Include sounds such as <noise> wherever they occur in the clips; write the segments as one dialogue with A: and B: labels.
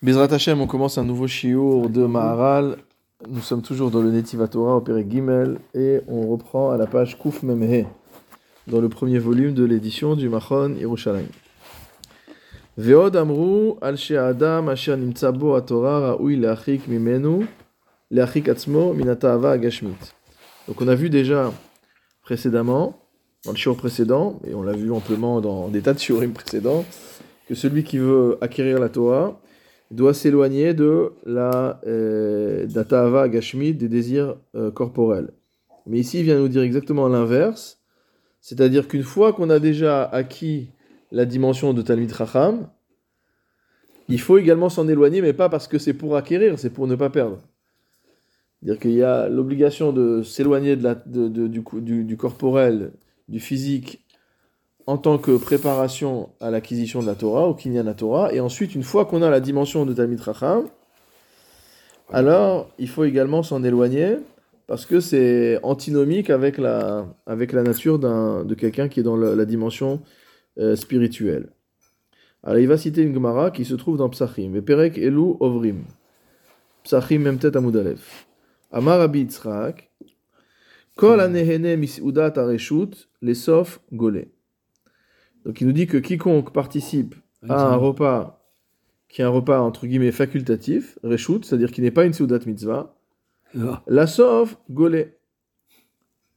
A: Bezrat Hashem, on commence un nouveau shiur de Maharal. Nous sommes toujours dans le Netiva Torah, au Gimel, et on reprend à la page Kuf Memhe, dans le premier volume de l'édition du Machon Yerushalayim. Veod amru al adam asher nimtza bo ha-Torah ra'ui le'achik mimenu le'achik atzmo minata ava agashmit. Donc on a vu déjà précédemment, dans le shiur précédent, et on l'a vu amplement dans des tas de shiurim précédents, que celui qui veut acquérir la Torah, doit s'éloigner de la euh, datava gashmit, des désirs euh, corporels. Mais ici, il vient nous dire exactement l'inverse, c'est-à-dire qu'une fois qu'on a déjà acquis la dimension de Talmid Chacham, il faut également s'en éloigner, mais pas parce que c'est pour acquérir, c'est pour ne pas perdre. C'est-à-dire qu'il y a l'obligation de s'éloigner de de, du corporel, du physique, en tant que préparation à l'acquisition de la Torah, au Kinyan Torah, et ensuite, une fois qu'on a la dimension de Talmid Racham, alors il faut également s'en éloigner, parce que c'est antinomique avec la, avec la nature de quelqu'un qui est dans la, dimension euh, spirituelle. Alors il va citer une Gemara qui se trouve dans Psachim, et Perek Elu Ovrim, Psachim Memtet Amudalef. Amar Abi Yitzhak, Kol anehene mis'udat areshut, lesof. Donc il nous dit que quiconque participe à un repas qui est un repas entre guillemets facultatif, reshut, c'est-à-dire qui n'est pas une seudat mitzvah, ah. la sauve golé.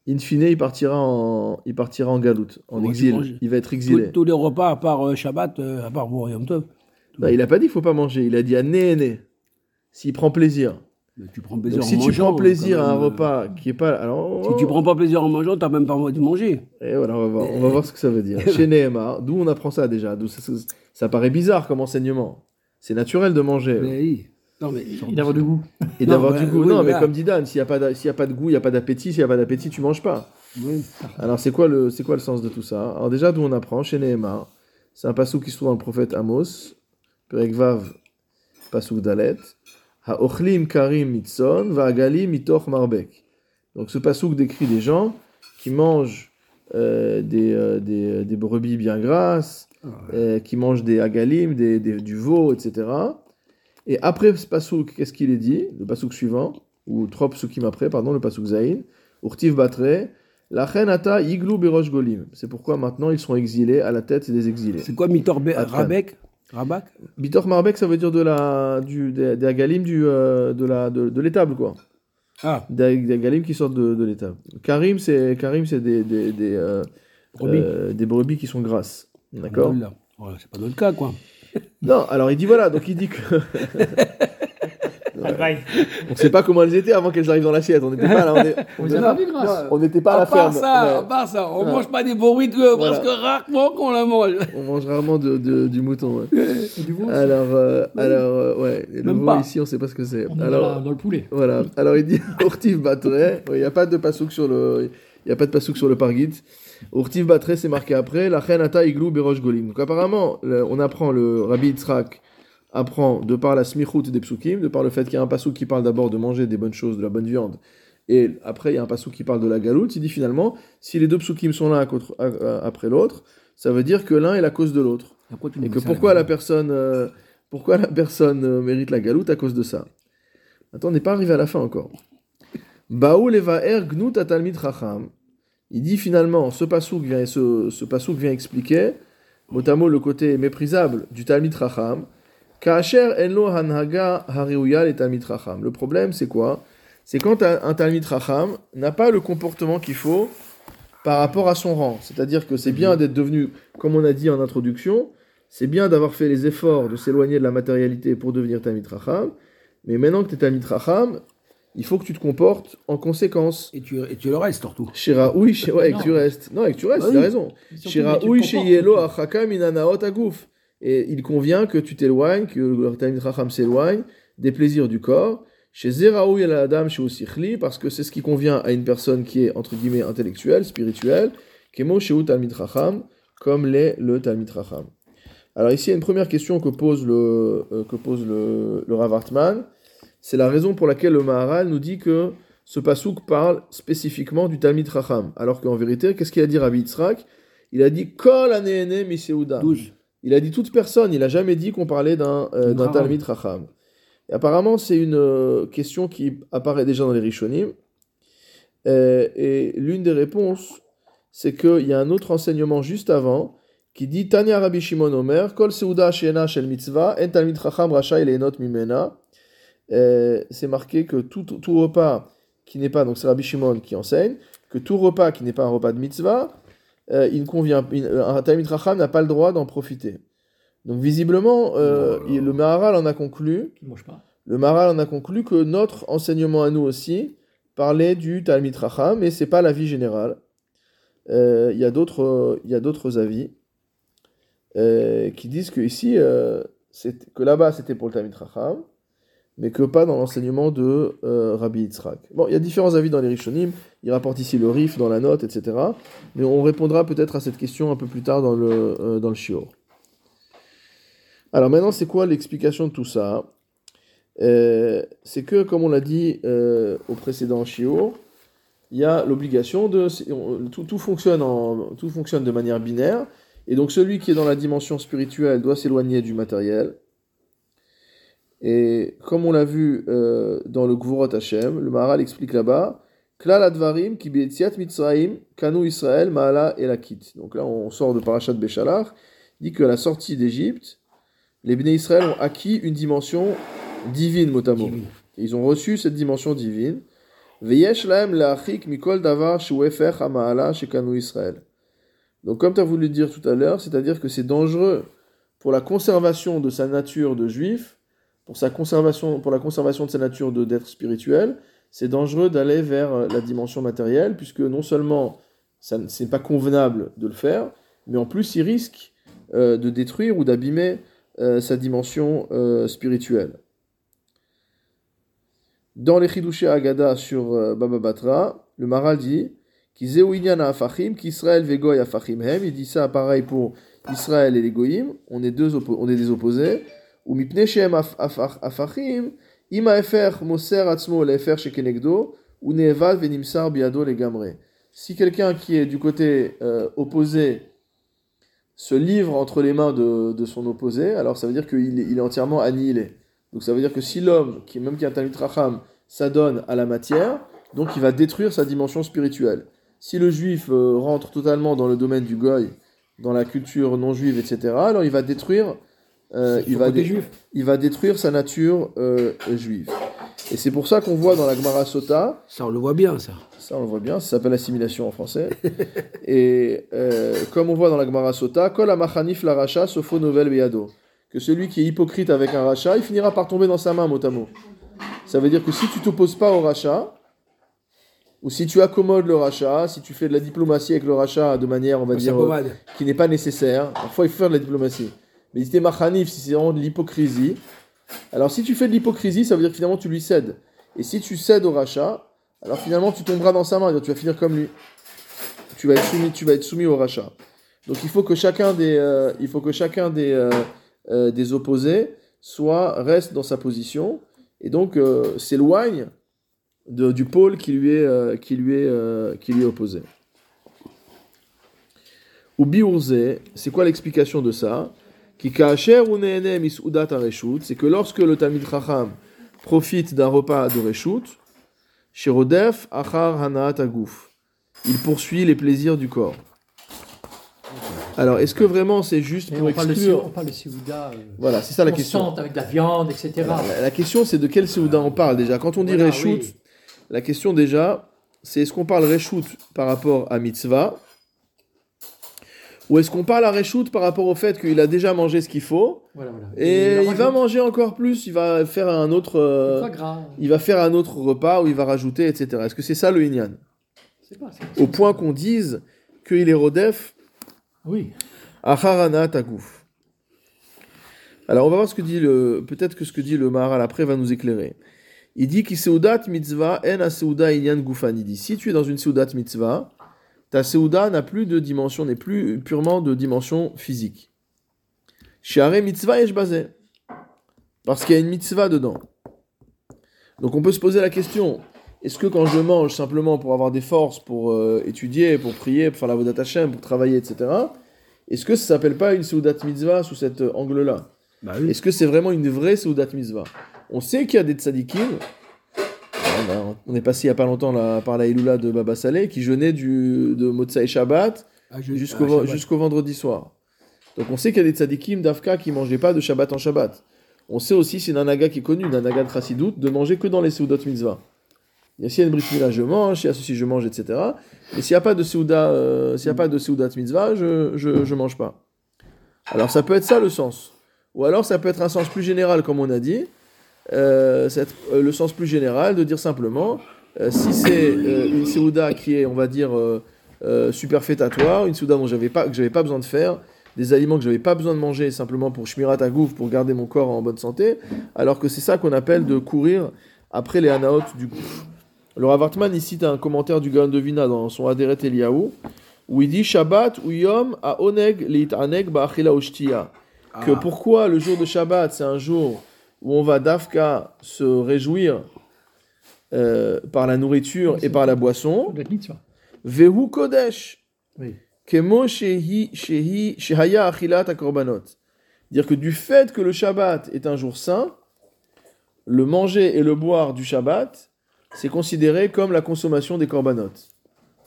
A: In fine, il partira en, il partira en galoute, en exil. Il va être exilé.
B: Tous, les repas à part euh, Shabbat, euh, à part Yom Tov.
A: Bah, il n'a pas dit qu'il faut pas manger. Il a dit à né s'il prend plaisir
B: tu prends plaisir
A: si tu prends plaisir à un repas qui est pas. Alors,
B: si tu prends pas plaisir en mangeant, tu n'as même pas envie de manger.
A: Et voilà, on va voir, on va voir ce que ça veut dire. <laughs> Chez Nehemar, d'où on apprend ça déjà? Ça, ça, paraît bizarre comme enseignement. C'est naturel de manger.
B: Mais oui. Non, mais
C: et d'avoir du goût.
A: Et d'avoir du goût. non, mais comme dit Dan, s'il n'y a, pas a pas de goût, il n'y a pas d'appétit. S'il n'y a pas d'appétit, tu manges pas. Alors, c'est quoi, le, quoi le sens de tout ça? Alors, déjà, d'où on apprend Chez Nehemar, c'est un passou qui se trouve dans le prophète Amos, Perekvav, passouk Dalet. Ha'ochlim karim mitzon, va'agalim mitoch marbek. Donc ce pasouk décrit des gens qui mangent euh, des, euh, des, euh, des, brebis bien grasses, ah euh, qui mangent des agalim, des, du veau, etc. Et après ce pasouk, qu'est-ce qu'il est dit? Le pasouk suivant, ou trois psukim après, pardon, le pasouk zayin, urtiv batre, la ata iglu berosh golim. C'est pourquoi maintenant ils sont exilés à la tête des exilés.
B: C'est quoi mitor rabek? Rabac
A: Bitor Marbek, ça veut dire de la, du, des, des agalim du, euh, de, la, de, de l'étable, quoi.
B: Ah.
A: Des, des agalim qui sortent de, de l'étable. Karim, c'est, Karim, c'est des, des, des, euh, brebis. Euh, des brebis qui sont grasses. D'accord
B: voilà, C'est pas notre cas, quoi.
A: non, alors il dit voilà, donc il dit que. <laughs> on ne sait pas comment elles étaient avant qu'elles arrivent dans l'assiette. On n'était pas là. On <laughs> n'était pas à, la ferme.
B: Ça, À part ça, on ne mange pas des bourriques parce que rarement qu'on la mange. <laughs>
A: On mange rarement de, de, du mouton. du veau Alors, euh, alors euh, ouais. Le veau ici, on ne sait pas ce que c'est.
C: Alors, dans, le poulet.
A: Voilà. Alors il dit <laughs> Ortif Batre. Il n'y a pas de pasouk sur le. Il n'y a pas de pasouk sur le pargit. Ortif Batre, c'est marqué après. La Ata Iglou Berosh Golim. Donc apparemment, on apprend le Rabbi Yitzhak apprend de par la smichut des psukim, de par le fait qu'il y a un passou qui parle d'abord de manger des bonnes choses, de la bonne viande, et après il y a un passou qui parle de la galoute, il dit finalement, si les deux psukim sont l'un après l'autre, ça veut dire que l'un est la cause de l'autre. Et que pourquoi la personne, euh, pourquoi la personne euh, mérite la galoute à cause de ça? Attends, on n'est pas arrivé à la fin encore. Baoul er gnut atalmid chacham. Il dit finalement, ce passouk vient, ce, ce vient expliquer, notamment le côté méprisable du talmid chacham, le problème, c'est quoi? C'est quand un Talmid Racham n'a pas le comportement qu'il faut par rapport à son rang. C'est-à-dire que c'est bien d'être devenu, comme on a dit en introduction, c'est bien d'avoir fait les efforts de s'éloigner de la matérialité pour devenir Talmid Racham, mais maintenant que tu es Talmid Racham, il faut que tu te comportes en conséquence.
B: Et tu, et tu le restes surtout.
A: Shira, oui, ouais, et que tu restes. Non, et que tu restes, tu as raison. Shira, oui, Sheyelo, Achakam, Inanaot, Agouf et il convient que tu t'éloignes, que le Talmid Chacham s'éloigne des plaisirs du corps. Chez Zeraou et la dame chez Osichli, parce que c'est ce qui convient à une personne qui est, entre guillemets, intellectuelle, spirituelle, Kemo chez Talmid Chacham, comme l'est le Talmid Chacham. Alors ici, il y a une première question que pose le, euh, que pose le, Rav Hartman. C'est la raison pour laquelle le Maharal nous dit que ce pasouk parle spécifiquement du Talmid Chacham. Alors qu'en vérité, qu'est-ce qu'il a dit Rabbi Yitzhak? Il a dit Kol anéene miseuda Il a dit toute personne, il n'a jamais dit qu'on parlait d'un euh, d'un
C: Racham.
A: Talmid Racham. Apparemment, c'est une euh, question qui apparaît déjà dans les Rishonim. Euh, et l'une des réponses, c'est qu'il y a un autre enseignement juste avant qui dit Tanya Rabbi Shimon Omer, Kol Seuda Sheena Shel Mitzvah, En Talmid Chacham Racha Enot Mimena. Euh, C'est marqué que tout, tout repas qui n'est pas, donc c'est Rabbi Shimon qui enseigne, que tout repas qui n'est pas un repas de mitzvah, euh, il convient, il- un Talmid Chacham n'a pas le droit d'en profiter. Donc visiblement, euh,
C: Oh
A: il- le Maharal en a conclu
C: pas.
A: le Maharal en a conclu que notre enseignement à nous aussi parlait du Talmid Racham, mais c'est pas l'avis général. Euh, Il y a d'autres euh, avis euh, qui disent que ici, euh, que là-bas c'était pour le Talmid Racham, mais que pas dans l'enseignement de euh, Rabbi Yitzhak. Bon, il y a différents avis dans les Rishonim, il rapporte ici le Rif dans la note, etc. Mais on répondra peut-être à cette question un peu plus tard dans le, euh, dans le Shior. Alors maintenant, c'est quoi l'explication de tout ça? Euh, c'est que, comme on l'a dit au précédent Shiur, il y a l'obligation de. Tout, tout fonctionne en, tout fonctionne de manière binaire, et donc celui qui est dans la dimension spirituelle doit s'éloigner du matériel. Et comme on l'a vu euh, dans le Gvurot Hashem, le Maharal explique là-bas Klal Advarim ki Mitzrayim kanu Israël ma'ala elakit. Donc là, on sort de Parashat Béchalar, dit que à la sortie d'Égypte, les Bnei Israël ont acquis une dimension divine, mot à mot. Ils ont reçu cette dimension divine. Veyesh lahem la'achik mikol davar shu efer ha'ma'ala shekanu Israël. Donc, comme tu as voulu dire tout à l'heure, c'est-à-dire que c'est dangereux pour la conservation de sa nature de juif, pour, sa conservation, pour la conservation de sa nature d'être spirituel, c'est dangereux d'aller vers euh, la dimension matérielle, puisque non seulement ça n- c'est pas convenable de le faire, mais en plus il risque euh, de détruire ou d'abîmer euh, sa dimension spirituelle. Dans les Chidushé Agada sur Baba Batra, le Maral dit qu'Israël vegoy afachim hem. Il dit ça pareil pour Israël et les goyim. On est, deux on est des opposés. Si quelqu'un qui est du côté euh, opposé se livre entre les mains de, son opposé, alors ça veut dire qu'il est, entièrement annihilé. Donc ça veut dire que si l'homme, qui même qui est un Racham, s'adonne à la matière, donc il va détruire sa dimension spirituelle. Si le juif euh, rentre totalement dans le domaine du goy, dans la culture non juive, etc., alors il va détruire, euh, il, va
C: côté
A: dé-
C: juif.
A: il va détruire sa nature euh, juive. Et c'est pour ça qu'on voit dans la Gemara Sota,
C: Ça, on le voit bien, ça.
A: ça on le voit bien, ça s'appelle assimilation en français. Et euh, comme on voit dans la Gemara Sota, Kol amachanif la racha novel beyado. Que celui qui est hypocrite avec un rachat, il finira par tomber dans sa main, mot à mot. Ça veut dire que si tu t'opposes pas au rachat, ou si tu accommodes le rachat, si tu fais de la diplomatie avec le rachat de manière, on va dire, qui n'est pas nécessaire. Parfois, il faut faire de la diplomatie. Mais si t'es machanif, si c'est vraiment de l'hypocrisie, alors si tu fais de l'hypocrisie, ça veut dire que finalement tu lui cèdes. Et si tu cèdes au rachat, alors finalement tu tomberas dans sa main, tu vas finir comme lui. Tu vas être soumis, au rachat. Donc il faut que chacun des, euh, il faut que chacun des, euh, euh, des opposés soit reste dans sa position et donc s'éloigne du pôle qui lui est, qui lui est, qui lui est opposé. Ou c'est quoi l'explication de ça? Ki ou c'est que lorsque le Talmid Chacham profite d'un repas de Reshut, Shirodef achar hanaat il poursuit les plaisirs du corps. Alors, est-ce que vraiment c'est juste
D: Mais
A: pour
D: on, parle de,
A: exclure
D: on parle de Séouda euh,
A: Voilà, c'est ça la question.
D: avec de la viande, etc.
A: La, la- la question, c'est de quel Séouda on parle déjà? Quand on dit
D: Voilà, oui.
A: la question déjà, c'est est-ce qu'on parle Reshut par rapport à Mitzvah ou est-ce qu'on parle à Reshut par rapport au fait qu'il a déjà mangé ce qu'il faut
D: Voilà, voilà.
A: et il va manger encore plus, il va faire un autre, euh, il va faire un autre repas où il va rajouter, etc. Est-ce que c'est ça le Inyan?
D: Pas,
A: Au point qu'on dise qu'il est Rodef
D: Oui.
A: Acharana Tagouf. Alors on va voir ce que dit le. Peut-être que ce que dit le Maharal après va nous éclairer. Il dit qu'il seudat mitzvah en a seuda inyan gufan. Il dit si tu es dans une seudat mitzvah, ta seuda n'a plus de dimension, n'est plus purement de dimension physique. Shiare mitzvah et basé. Parce qu'il y a une mitzvah dedans. Donc on peut se poser la question est-ce que quand je mange simplement pour avoir des forces, pour euh, étudier, pour prier, pour faire la vodat Hashem, pour travailler, etc., Est-ce que ça s'appelle pas une Seudat Mitzvah sous cet angle-là?
B: Bah oui.
A: Est-ce que c'est vraiment une vraie Seudat Mitzvah? On sait qu'il y a des tzadikim, on, a- on est passé il y a pas longtemps là, par la Iloula de Baba Saleh, qui jeûnaient du, de Shabbat
B: Ah, je-
A: jusqu'au
B: ah, Shabbat.
A: jusqu'au vendredi soir. Donc on sait qu'il y a des tzadikim d'Afka qui mangeaient pas de Shabbat en Shabbat. On sait aussi, c'est un Naga qui est connu, d'un Naga de Chassidout, de manger que dans les Seudot Mitzvah. Il y a y a une je mange, s'il y a ceci, je mange, etc. Et s'il n'y a pas de Seuda, euh, s'il y a pas de Seudat Mitzvah, je, je, je mange pas. Alors ça peut être ça le sens. Ou alors ça peut être un sens plus général, comme on a dit. Euh, c'est- euh, le sens plus général de dire simplement, euh, si c'est une Seuda qui est, on va dire, superfétatoire, une Seuda dont j'avais pas, que j'avais pas besoin de faire, des aliments que j'avais pas besoin de manger simplement pour shmirat agouf, pour garder mon corps en bonne santé, alors que c'est ça qu'on appelle de courir après les anaot du gouf. Le Rav Hartman, il cite un commentaire du Gaon de Vina dans son Aderet Eliyahu, où il dit Shabbat ou Yom a oneg leit aneg ba'achila ushtiya. Que
B: Ah.
A: pourquoi le jour de Shabbat, c'est un jour où on va d'Afka se réjouir euh, par la nourriture et par la boisson. Vehu Kodesh. Kemo shehi shehi shehaya achilat akorbanot. Dire que du fait que le Shabbat est un jour saint, le manger et le boire du Shabbat, c'est considéré comme la consommation des korbanot.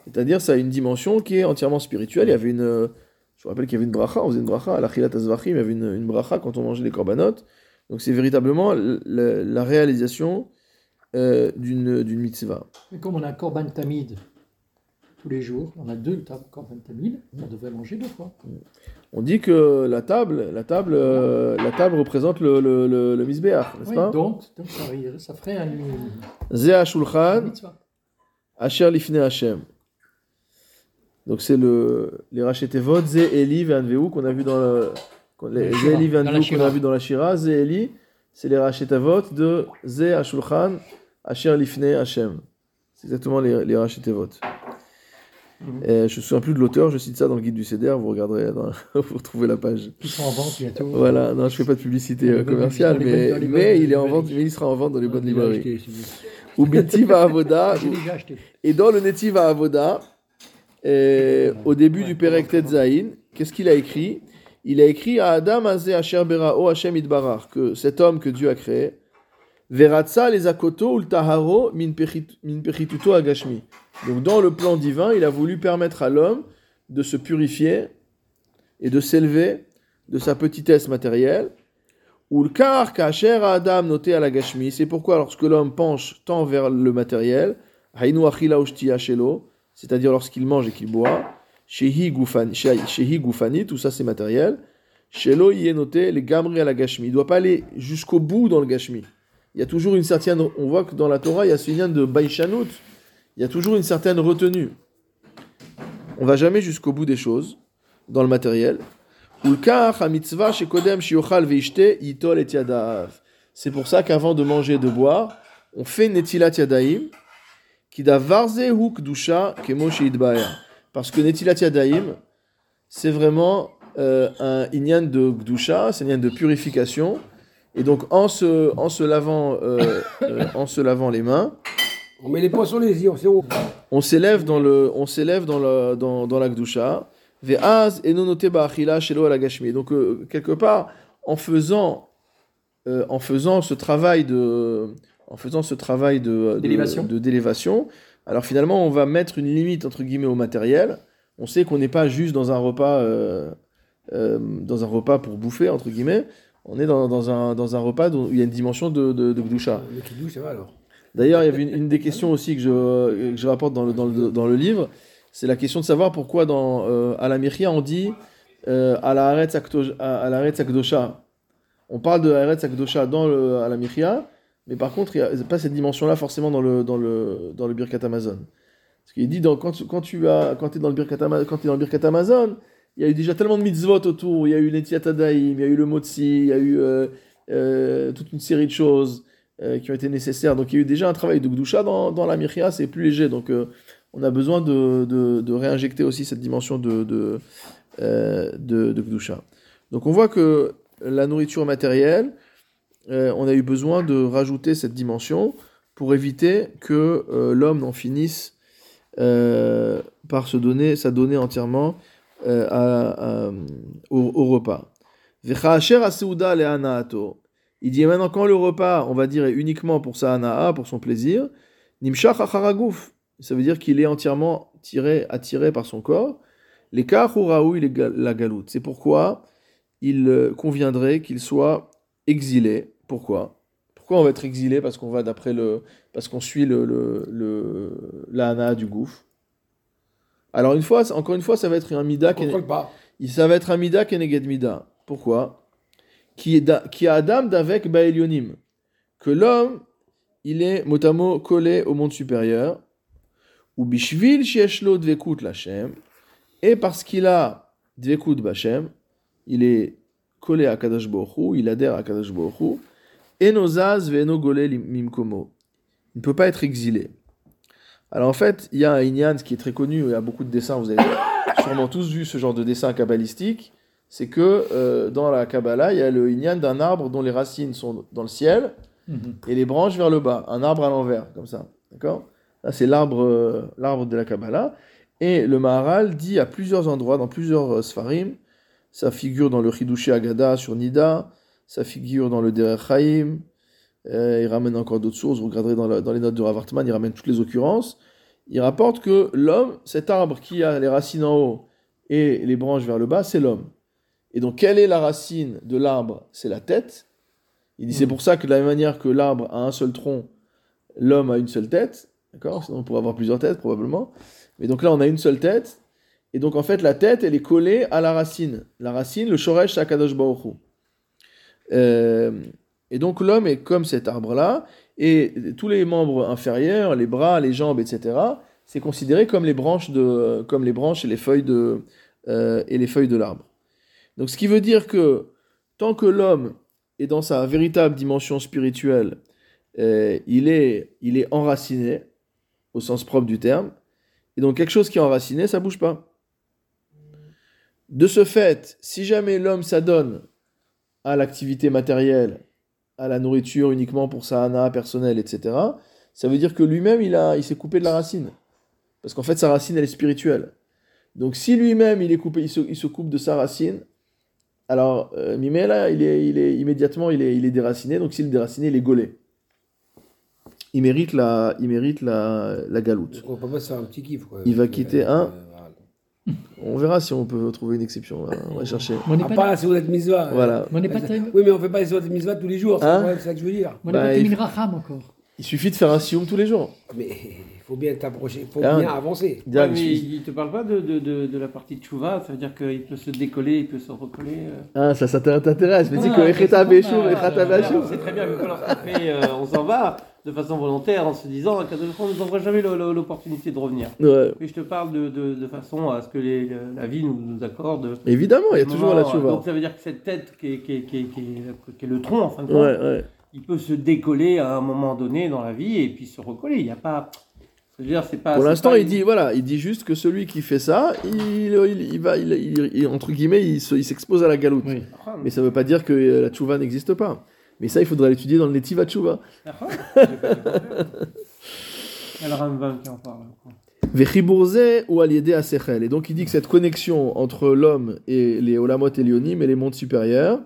A: C'est-à-dire, ça a une dimension qui est entièrement spirituelle. Il y avait une, euh, je vous rappelle qu'il y avait une bracha, on faisait une bracha à l'achilat azvachim, il y avait une, une bracha quand on mangeait les korbanot. Donc c'est véritablement la, la réalisation euh, d'une d'une mitzvah.
D: Mais comme on a un Korban Tamid tous les jours, on a deux tables Korban Tamid, on devrait manger deux fois.
A: On dit que la table, la table, euh, la table représente le, le, le, le misbéach, n'est-ce
D: Oui,
A: pas?
D: donc, donc ça, ça ferait un, un
A: Shulchan. Asher Lifne Hashem. Donc c'est le les Rachetevot, Zeh Eli Ve'anveu qu'on a vu dans le les
D: la
A: Ve'anveu qu'on a vu dans la Shira, Zeh Eli, c'est les Rachetavot de Zeh Ashulchan, Asher Lifne Hashem. C'est exactement les, les Rachetevot.
D: Mhm.
A: Et Je ne me souviens plus de l'auteur, je cite ça dans le guide du CDR, vous regarderez, dans- <laughs> vous retrouvez la page.
D: Qui sont en vente bientôt.
A: Voilà, non, je fais pas de publicité euh,
D: bonnes-
A: commerciale, mais,
D: bonnes- bonnes
A: il est en vente, mais il sera en vente dans les bonnes
B: Il a
A: librairies. <laughs> Ou Bintiva Avoda, <laughs> et dans le Netiva Avoda, euh, au début du Perek Tetzain, qu'est-ce qu'il a écrit? Il a écrit à Adam Azé Asher Berao Hashem Idbarar, que cet homme que Dieu a créé, Veratza les akoto ul taharo min pechituto agashmi. Donc dans le plan divin, il a voulu permettre à l'homme de se purifier et de s'élever de sa petitesse matérielle. Ou le kar kacher Adam noté à la gashmi. C'est pourquoi lorsque l'homme penche tant vers le matériel, hainu achila c'est-à-dire lorsqu'il mange et qu'il boit, shehi gufani, tout ça c'est matériel. Shelo noté les gamri à la gashmi. Il ne doit pas aller jusqu'au bout dans le gashmi. Il y a toujours une certaine, on voit que dans la Torah, il y a ce lien de baïchanout. Il y a toujours une certaine retenue. On va jamais jusqu'au bout des choses dans le matériel. C'est pour ça qu'avant de manger et de boire, on fait netilat yadaim, qui da varze hu kdusha kemo sheidbaer. Parce que netilat yadaim, c'est vraiment euh, un inyan de kdusha, c'est un inyan de purification. Et donc en se, en se, lavant, euh, euh, en se lavant les mains,
B: On met les poings sur les yeux,
A: on s'élève dans le on s'élève dans le dans, dans la gdusha ve'az enonote ba'achila shelo ala gashmi donc euh, quelque part en faisant euh, en faisant ce travail de en faisant ce travail de de-
D: D'élévation.
A: de d'élévation alors finalement on va mettre une limite entre guillemets au matériel. On sait qu'on n'est pas juste dans un repas euh, euh, dans un repas pour bouffer entre guillemets. On est dans, dans un dans un repas où il y a une dimension de de, de gdusha
B: Le kidou, ça va alors.
A: D'ailleurs, il y avait une, une des questions aussi que je, que je rapporte dans le, dans le, dans le livre, c'est la question de savoir pourquoi dans euh, à la Miria on dit euh, à la Haaretz Akdosha. On parle de Haaretz Akdosha dans le à la mais par contre il n'y a pas cette dimension-là forcément dans le dans le dans le Birkat Amazon. Parce qu'il dit quand tu, as quand es dans le Birkat quand es dans le Birkat Amazon, il y a eu déjà tellement de mitzvot autour, il y a eu Netiat Adaim, il y a eu le Motzi, il y a eu euh, euh, toute une série de choses euh, qui ont été nécessaires. Donc il y a eu déjà un travail de Gdusha dans, dans la Miria, c'est plus léger. Donc on a besoin de, de, réinjecter aussi cette dimension de, de, de, de Gdusha. Donc on voit que la nourriture matérielle, euh, on a eu besoin de rajouter cette dimension pour éviter que euh, l'homme n'en finisse euh, par se donner, s'adonner entièrement au, repas. Il dit maintenant quand le repas, on va dire, est uniquement pour sa hana'a, pour son plaisir. Ça veut dire qu'il est entièrement tiré, attiré par son corps. Les ga- la galoute. C'est pourquoi il conviendrait qu'il soit exilé. Pourquoi? Pourquoi on va être exilé Parce qu'on va d'après le, parce qu'on suit le, le, le- la du gouffre? Alors une fois, encore une fois, ça va être un mida. qui est- ça va être un mida keneged mida. Pourquoi? Qui, est da- qui a Adam d'avec Baelionim. Que l'homme, il est motamo collé au monde supérieur. Ou bishvil shieshlo dvekut lachem. Et parce qu'il a dvekut bachem, il est collé à Baruch Hu, il adhère à Baruch Hu. Enozaz ve'eno mimkomo. Il ne peut pas être exilé. Alors en fait, il y a un Inyan qui est très connu, il y a beaucoup de dessins, vous avez <coughs> sûrement tous vu ce genre de dessin kabbalistique, c'est que euh, dans la Kabbalah, il y a le Inyan d'un arbre dont les racines sont dans le ciel et les branches vers le bas, un arbre à l'envers, comme ça. D'accord? Là, c'est l'arbre euh, l'arbre de la Kabbalah. Et le Maharal dit à plusieurs endroits, dans plusieurs euh, Sfarim, ça figure dans le Chidushi Agada sur Nida, ça figure dans le Derech Chaim, euh, il ramène encore d'autres sources, vous regarderez dans, la- dans les notes de Rav Hartman, il ramène toutes les occurrences. Il rapporte que l'homme, cet arbre qui a les racines en haut et les branches vers le bas, c'est l'homme. Et donc, quelle est la racine de l'arbre? C'est la tête. Il dit c'est pour ça que de la même manière que l'arbre a un seul tronc, l'homme a une seule tête. D'accord? Sinon, on pourrait avoir plusieurs têtes, probablement. Mais donc là, on a une seule tête. Et donc, en fait, la tête, elle est collée à la racine. La racine, le shoresh, c'est Akadosh Baruch Hu. Euh, et donc, l'homme est comme cet arbre-là. Et tous les membres inférieurs, les bras, les jambes, etc., c'est considéré comme les branches, de, comme les branches et les feuilles de, euh, et les feuilles de l'arbre. Donc, ce qui veut dire que tant que l'homme est dans sa véritable dimension spirituelle, euh, il, est, il est enraciné, au sens propre du terme. Et donc, quelque chose qui est enraciné, ça bouge pas. De ce fait, si jamais l'homme s'adonne à l'activité matérielle, à la nourriture uniquement pour sa hana personnelle, etc., ça veut dire que lui-même, il, a, il s'est coupé de la racine. Parce qu'en fait, sa racine, elle est spirituelle. Donc, si lui-même, il est coupé, il se, il se coupe de sa racine, alors, euh, Mimela, il est, il est, immédiatement, il est, il est déraciné. Donc, s'il est déraciné, il est gaulé. Il mérite la, il mérite la, la galoute.
B: On peut pas se faire un petit kiff. Quoi.
A: Il va quitter un. On verra si on peut trouver une exception. là. On va chercher.
D: Moi, on n'est
B: Ah,
D: pas,
B: si vous êtes mitzvah.
A: Voilà.
D: on n'est pas,
B: Oui, mais on fait pas les de mitzvah tous les jours. C'est
A: Hein
B: ça que je veux dire.
D: moi, on n'est
A: Bah,
D: pas
A: il-
D: encore.
A: Il suffit de faire un sioum tous les jours.
B: Mais il faut bien t'approcher, il faut
A: Ah,
B: bien avancer.
C: Ouais,
A: il
C: mais il te parle pas de, de, de, de la partie de Chouva, ça veut dire qu'il peut se décoller, il peut se recoller. euh.
A: Ah, ça, ça t'intéresse. Mais tu sais
C: Ah,
A: que
C: c'est
A: Béchou,
C: normal.
A: Echeta Béchou.
C: C'est très bien, mais quand euh, on s'en va de façon volontaire en se disant qu'à on ne nous offre jamais l'opportunité de revenir.
A: Ouais.
C: Mais je te parle de, de, de façon à ce que les, la vie nous, nous accorde.
A: Évidemment, il y a toujours la
C: moments,
A: chouva.
C: Donc ça veut dire que cette tête qui est, qui est, qui est, qui est- qui est le tronc, en fin de compte,
A: Ouais, ouais.
C: il peut se décoller à un moment donné dans la vie et puis se recoller. Il n'y a pas. Dire, c'est pas.
A: Pour l'instant,
C: pas
A: il
C: une-
A: dit voilà, il dit juste que celui qui fait ça, il, il, il va, il, il- il- entre guillemets, il se- il s'expose à la galoute.
D: Oui.
C: Ah,
A: Mais ça ne veut pas dire que euh, la tchouva n'existe pas. Mais ça, il faudra l'étudier dans le Netiva Tchouva.
C: d'accord. J'ai pas dit problème. Il y a le Rambam qui en parle.
A: Vechibourze ou. Et donc, il dit que cette connexion entre l'homme et les Olamot Elionim et les mondes supérieurs,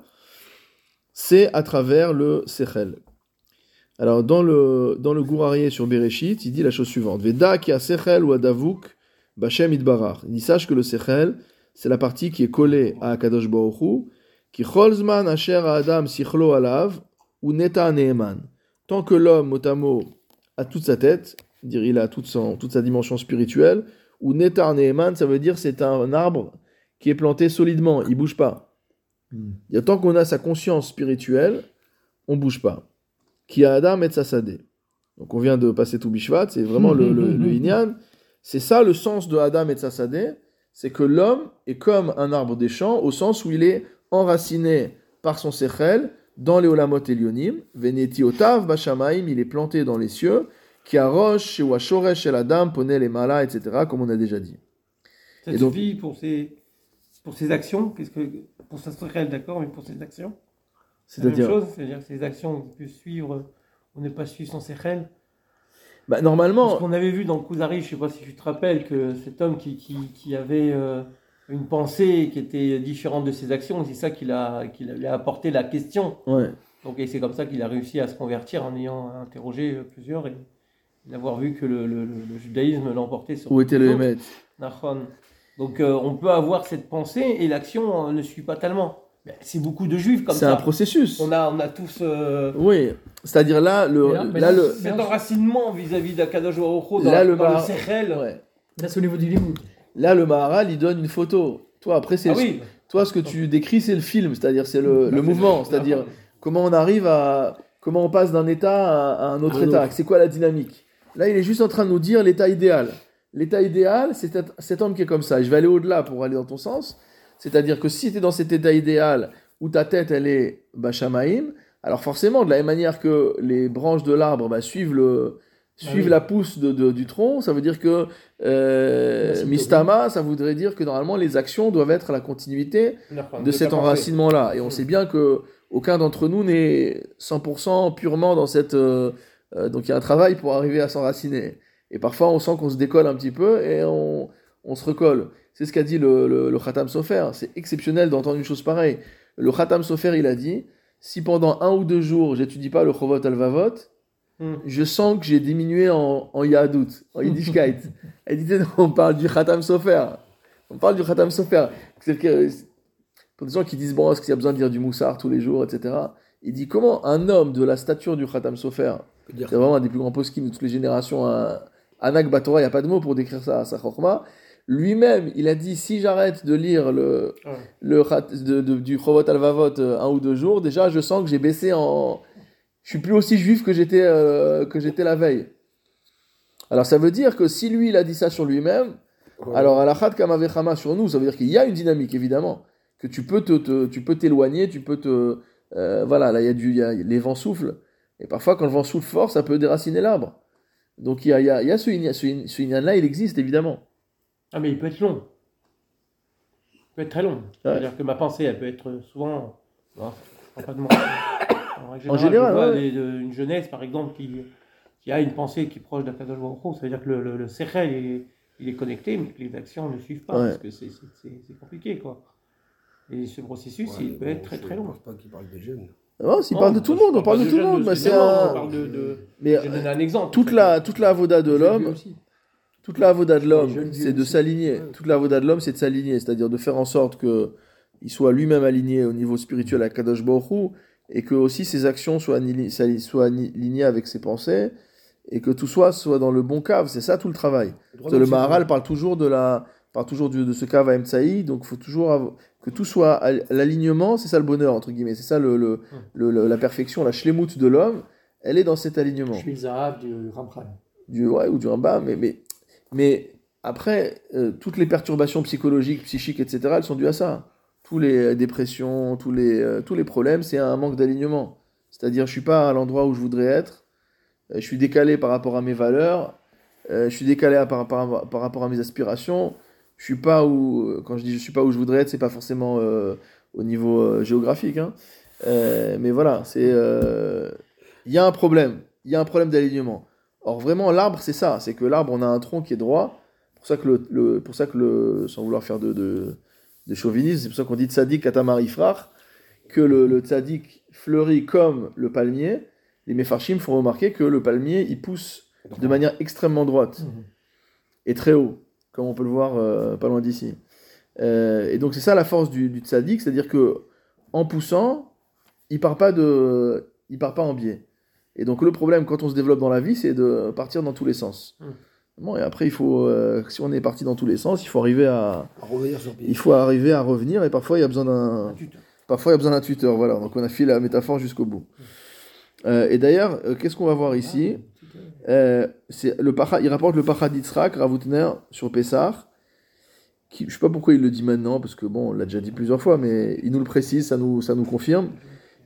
A: c'est à travers le Sechel. Alors, dans le, dans le Gourarié sur Bereshit, il dit la chose suivante Veda ki a Sechel ou Adavouk Bashem Idbarar. Il dit sache que le Sechel, c'est la partie qui est collée à Akadosh Baruch Hu, qui Cholzman Asher à Adam Sichlo Alav ou Neta Neeman. Tant que l'homme, mot a toute sa tête, dire il a toute, son- toute sa dimension spirituelle, ou Netar Neeman, ça veut dire c'est un arbre qui est planté solidement, il bouge pas.
D: Hmm.
A: Il y a tant qu'on a sa conscience spirituelle, on bouge pas. Qui a Adam et Sassadé. Donc on vient de passer tout Bishvat, c'est vraiment le, le, le Inyan. C'est ça le sens de Adam et Sassadé, c'est que l'homme est comme un arbre des champs au sens où il est enraciné par son sechel dans les Olamot Elionim, Veneti Otav Bashamaim, il est planté dans les cieux, qui arroche chez Washoresh El Adam, Ponel et Mala, etc., comme on a déjà dit.
C: Ça
A: Et donc-
C: suffit pour ses, pour ses actions? Que, Pour sa réel, d'accord, mais pour ses actions? C'est la même
A: C'est-à-dire,
C: chose, c'est-à-dire que ses actions, on peut suivre, on n'est pas suivre son Sechel.
A: bah,
C: Ce
A: normalement,
C: qu'on avait vu dans Kuzari, je ne sais pas si tu te rappelles, que cet homme qui, qui, qui avait, euh, une pensée qui était différente de ses actions. C'est ça qui l'a, qui lui a apporté la question.
A: Ouais.
C: Donc, et c'est comme ça qu'il a réussi à se convertir en ayant interrogé plusieurs et d'avoir vu que le, le- le- le judaïsme l'emportait sur
A: Où était le. Hémet?
C: Donc euh, on peut avoir cette pensée et l'action euh, ne suit pas tellement. Mais C'est beaucoup de juifs comme
A: C'est
C: ça.
A: un processus.
C: On a, on a tous euh,
A: Oui, c'est-à-dire là, le,
D: là- mais
A: là,
D: là,
A: le,
C: cet enracinement vis-à-vis d'Akadosh dans,
A: Là, le
C: dans le
A: Mar-
C: Sechel.
A: ouais.
D: Là, c'est au niveau du limoud.
A: Là, le Maharal, il donne une photo. Toi, après, c'est
C: Ah oui.
A: toi, ce que tu décris, c'est le film, c'est-à-dire c'est le, le mouvement, c'est-à-dire comment on arrive à, comment on passe d'un état à, à un autre état. C'est quoi la dynamique? Là, il est juste en train de nous dire l'état idéal. L'état idéal, c'est cet- cet homme qui est comme ça. Et je vais aller au-delà pour aller dans ton sens. C'est-à-dire que si tu es dans cet état idéal où ta tête, elle est Bachamaïm, alors forcément, de la même manière que les branches de l'arbre bah, suivent, le, suivent
D: oui.
A: la pousse de- de- du tronc, ça veut dire que euh, Mistama, ça voudrait dire que normalement les actions doivent être la continuité de cet enracinement-là. Et on sait bien que aucun d'entre nous n'est 100% purement dans cette. euh, euh, donc il y a un travail pour arriver à s'enraciner. Et parfois on sent qu'on se décolle un petit peu et on, on se recolle. C'est ce qu'a dit le, le, le Khatam Sofer. C'est exceptionnel d'entendre une chose pareille. Le Khatam Sofer, il a dit si pendant un ou deux jours j'étudie pas le Chovot Alvavot,
C: Hmm.
A: je sens que j'ai diminué en, en en Yiddishkeit. <laughs> Elle disait, non, on parle du Khatam Sofer. On parle du Khatam Sofer. Pour des gens qui disent, bon, est-ce qu'il y a besoin de dire du Moussard tous les jours, etc. Il dit, comment un homme de la stature du Khatam Sofer, c'est vraiment un des plus grands poskim de toutes les générations, un Anak Batora, il n'y a pas de mot pour décrire ça, sa chorma, lui-même, il a dit, si j'arrête de lire le,
C: Ouais.
A: le de- du Chovot Alvavot euh, un ou deux jours, déjà, je sens que j'ai baissé en... Je suis plus aussi juif que j'étais euh, que j'étais la veille. Alors ça veut dire que si lui il a dit ça sur lui-même,
B: Ouais.
A: alors alachat kamavechama sur nous, ça veut dire qu'il y a une dynamique évidemment, que tu peux te, te- tu peux t'éloigner, tu peux te euh, voilà là il y a du y a- les vents soufflent et parfois quand le vent souffle fort ça peut déraciner l'arbre. Donc il y a, il y a, il y a ce ce ce inyan-là, il existe évidemment.
C: Ah mais il peut être long. Il peut être très long. C'est-à-dire que ma pensée, elle peut être souvent... Non, je parle pas de moi. En, règle
A: En général,
C: je vois
A: ouais.
C: de- une jeunesse, par exemple, qui, qui a une pensée qui est proche d'Akadosh Baruch Hu. C'est-à-dire que le, le, le Sechel, est, il est connecté, mais que les actions ne suivent pas,
A: Ouais.
C: parce que c'est- c'est c'est- c'est compliqué, quoi. Et ce processus,
B: Ouais,
C: il peut
B: bon,
C: être très
B: je
C: très long.
B: pense pas qu'il parle des jeunes.
A: Non, s'il
C: Non,
A: parle de tout le monde, on parle de tout le monde, mais c'est un...
C: parle de... de...
A: Mais
C: Je vais donner un exemple.
A: toute la toute la avoda de
D: Je
A: l'homme, toute la avoda de l'homme, c'est de s'aligner.
D: Ouais.
A: Toute la avoda de l'homme, c'est de s'aligner, c'est-à-dire de faire en sorte que il soit lui-même aligné au niveau spirituel à Kadosh Baruch et que aussi ses actions soient, alignées avec ses pensées et que tout soit soit dans le bon cave. C'est ça tout le travail. Le
B: le
A: Maharal parle toujours de la parle toujours de ce cave à Emtsaï, donc faut toujours avoir- que tout soit l'alignement, c'est ça le bonheur entre guillemets, c'est ça le, le- le- le- la perfection, la shlemut de l'homme, elle est dans cet alignement
D: Je suis Zahav du Ramchal.
A: du ouais, ou du Rambam, mais, mais, mais après, euh, toutes les perturbations psychologiques, psychiques, etc., elles sont dues à ça. Tous les euh, dépressions, tous les, euh, tous les problèmes, c'est un manque d'alignement. C'est-à-dire, je suis pas à l'endroit où je voudrais être, euh, je suis décalé par rapport à mes valeurs, je suis décalé par, par, par rapport à mes aspirations, je suis pas où, quand je dis je suis pas où je voudrais être, c'est pas forcément au niveau géographique, hein. Mais voilà, c'est, il y a un problème, il y a un problème d'alignement. Or, vraiment, l'arbre, c'est ça. C'est que l'arbre, on a un tronc qui est droit. Pour ça que, le, pour ça que le, sans vouloir faire de, de chauvinisme, c'est pour ça qu'on dit tzadik katamar ifrach, que le, le tzadik fleurit comme le palmier. Les mefarshim font remarquer que le palmier, il pousse de manière extrêmement droite
D: Mhm.
A: et très haut, comme on peut le voir euh, pas loin d'ici. Euh, et donc, c'est ça la force du, du tzadik, c'est-à-dire que en poussant, il part pas de, il part pas en biais. Et donc le problème quand on se développe dans la vie, c'est de partir dans tous les sens. Bon, et après il faut, euh, si on est parti dans tous les sens, il faut arriver à,
B: À revenir sur pied.
A: il faut arriver à revenir. Et parfois il y a besoin d'un, parfois il y a besoin d'un tuteur. Voilà. Donc on a fait la métaphore jusqu'au bout. Euh, et d'ailleurs, euh, qu'est-ce qu'on va voir ici? Euh, C'est le pacha, il rapporte le pacha Ravutner sur Pessah. Qui, je sais pas pourquoi il le dit maintenant, parce que bon, on l'a déjà dit plusieurs fois, mais il nous le précise, ça nous, ça nous confirme.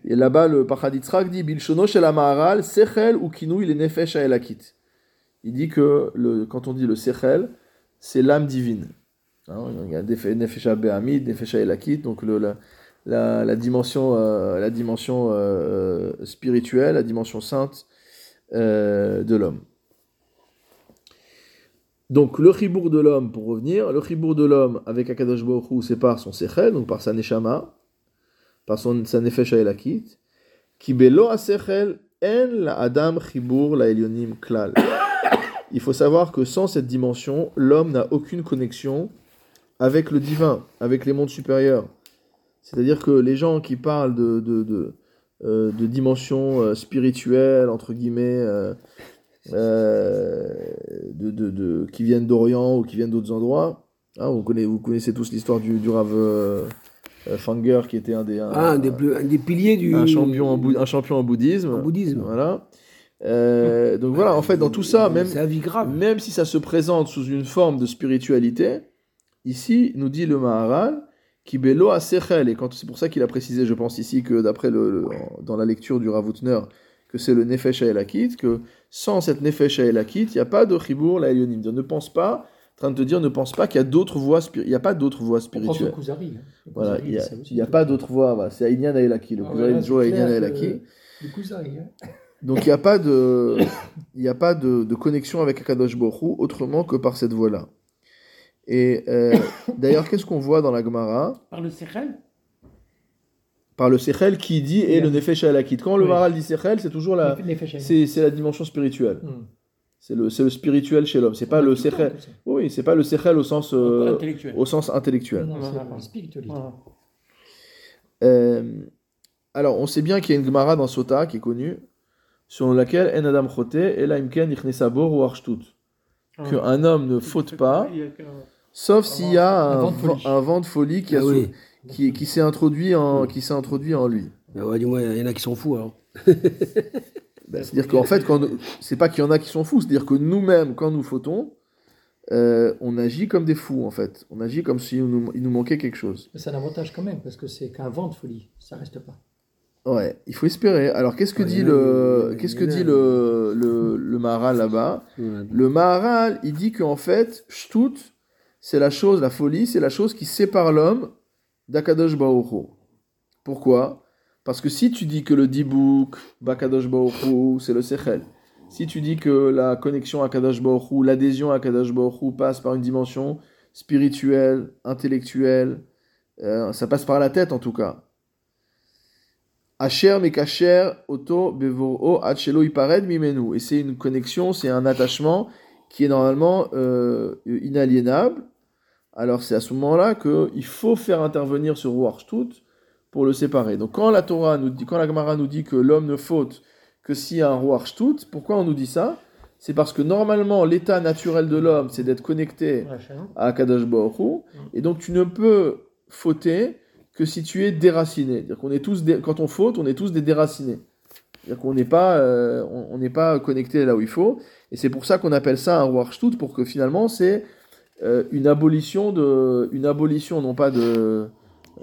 A: Et là-bas, le Pachad Yitzhak dit Bilshono shel Maharal, Sechel ou Kinou, il est Nefesh Elakit. Il dit que quand on dit le Sechel, c'est l'âme divine. Hein, il y a Nefe- Nefesh Behamid, Nefesh Elakit, donc la, dimension, euh, la dimension euh, spirituelle, la dimension sainte euh, de l'homme. Donc le chibour de l'homme, pour revenir, le chibour de l'homme avec Akadosh Baruch Hu, c'est son sechel, donc par sa neshama, par son, sa nefesh elakit, qui belo sechel en la adam chibour la elionim klal. Il faut savoir que sans cette dimension, l'homme n'a aucune connexion avec le divin, avec les mondes supérieurs. C'est-à-dire que les gens qui parlent de, de, de, euh, de dimension euh, spirituelle, entre guillemets, euh, de, de, de- qui viennent d'Orient ou qui viennent d'autres endroits, hein, vous, connaissez, vous connaissez tous l'histoire du, du Rav Fanger, qui était un des, un,
B: Ah, un des, plus- un des piliers du
A: un champion, en un champion en bouddhisme.
B: en bouddhisme.
A: Voilà. Euh, donc voilà, en fait, dans tout ça, même, même si ça se présente sous une forme de spiritualité, ici, nous dit le Maharal, qui belo a sechel, et c'est pour ça qu'il a précisé, je pense ici, que d'après le, le- dans la lecture du Ravutner, que c'est le Nefesh Elakit, que sans cette Nefesh Elakit, il n'y a pas de Chibour la Ne pense pas, en train de te dire, ne pense pas qu'il y a d'autres voies, il n'y a pas d'autres voies
D: On
A: spirituelles.
D: Kuzari. hein. Le
A: Voilà, il n'y a, pas d'autres voies, voilà. c'est Aïnian Elaki, le
D: Ah,
A: Kuzari
D: voilà,
A: Joe Aïnian.
D: Le Kuzari. hein.
A: Donc il n'y a pas de, <coughs> il a pas de, de connexion avec Akadosh Hu autrement que par cette voie-là. Et euh, <coughs> d'ailleurs, qu'est-ce qu'on voit dans la Gemara?
C: Par le Sechel?
A: Par le Sechel qui dit et le Nefesh Alakit. Quand le
D: Oui.
A: Maral dit Sechel, c'est toujours la, c'est c'est la dimension spirituelle.
D: Hmm.
A: C'est le, c'est le spirituel chez l'homme. C'est pas le Sechel. Oui, c'est pas le Sechel au sens, euh,
C: intellectuel.
A: au sens intellectuel.
D: Non, non, spiritualité.
A: Euh, alors, on sait bien qu'il y a une Gemara dans Sota qui est connue, selon laquelle En Adam Chote ou Arshtut. Qu'un homme ne faute <laughs> pas, sauf s'il y a
D: Un
A: un,
D: vent de folie.
A: qui,
B: Ah oui.
A: qui, qui s'est introduit en, qui s'est introduit en lui.
B: Ah ouais, du moins, il y en a qui sont fous alors. <laughs>
A: Ben, c'est-à-dire qu'en fait, quand c'est pas qu'il y en a qui sont fous, c'est-à-dire que nous-mêmes, quand nous fautons, euh, on agit comme des fous en fait. On agit comme s'il nous, il nous manquait quelque chose.
D: Mais c'est un avantage quand même, parce que c'est qu'un vent de folie, ça reste pas.
A: Ouais, il faut espérer. Alors qu'est-ce que
B: Ouais,
A: dit le, qu'est-ce que dit le, le, le Maharal là-bas? Le Maharal, il dit qu'en fait, Shtut, c'est la chose, la folie, c'est la chose qui sépare l'homme d'Akadosh Baruch. Pourquoi? Parce que si tu dis que le Dibouk, Bakadosh Baruch c'est le Sechel, si tu dis que la connexion à Kadosh Baruch l'adhésion à Kadosh Baruch passe par une dimension spirituelle, intellectuelle, euh, ça passe par la tête en tout cas. Asher mekacher oto bevoro achelo ipared mimenu. Et c'est une connexion, c'est un attachement qui est normalement euh, inaliénable. Alors c'est à ce moment-là qu'il faut faire intervenir ce Shtut pour le séparer. Donc quand la Torah nous dit, quand la Gemara nous dit que l'homme ne faute que s'il y a un Shtut, pourquoi on nous dit ça? C'est parce que normalement l'état naturel de l'homme c'est d'être connecté à Kadosh Baruch Hu, et donc tu ne peux fauter que si tu es déraciné. C'est-à-dire qu'on est tous dé- quand on faute, on est tous des déracinés. C'est-à-dire qu'on n'est pas, euh, on on n'est pas connecté là où il faut, et c'est pour ça qu'on appelle ça un Warштut, pour que finalement c'est euh, une abolition de, une abolition non pas de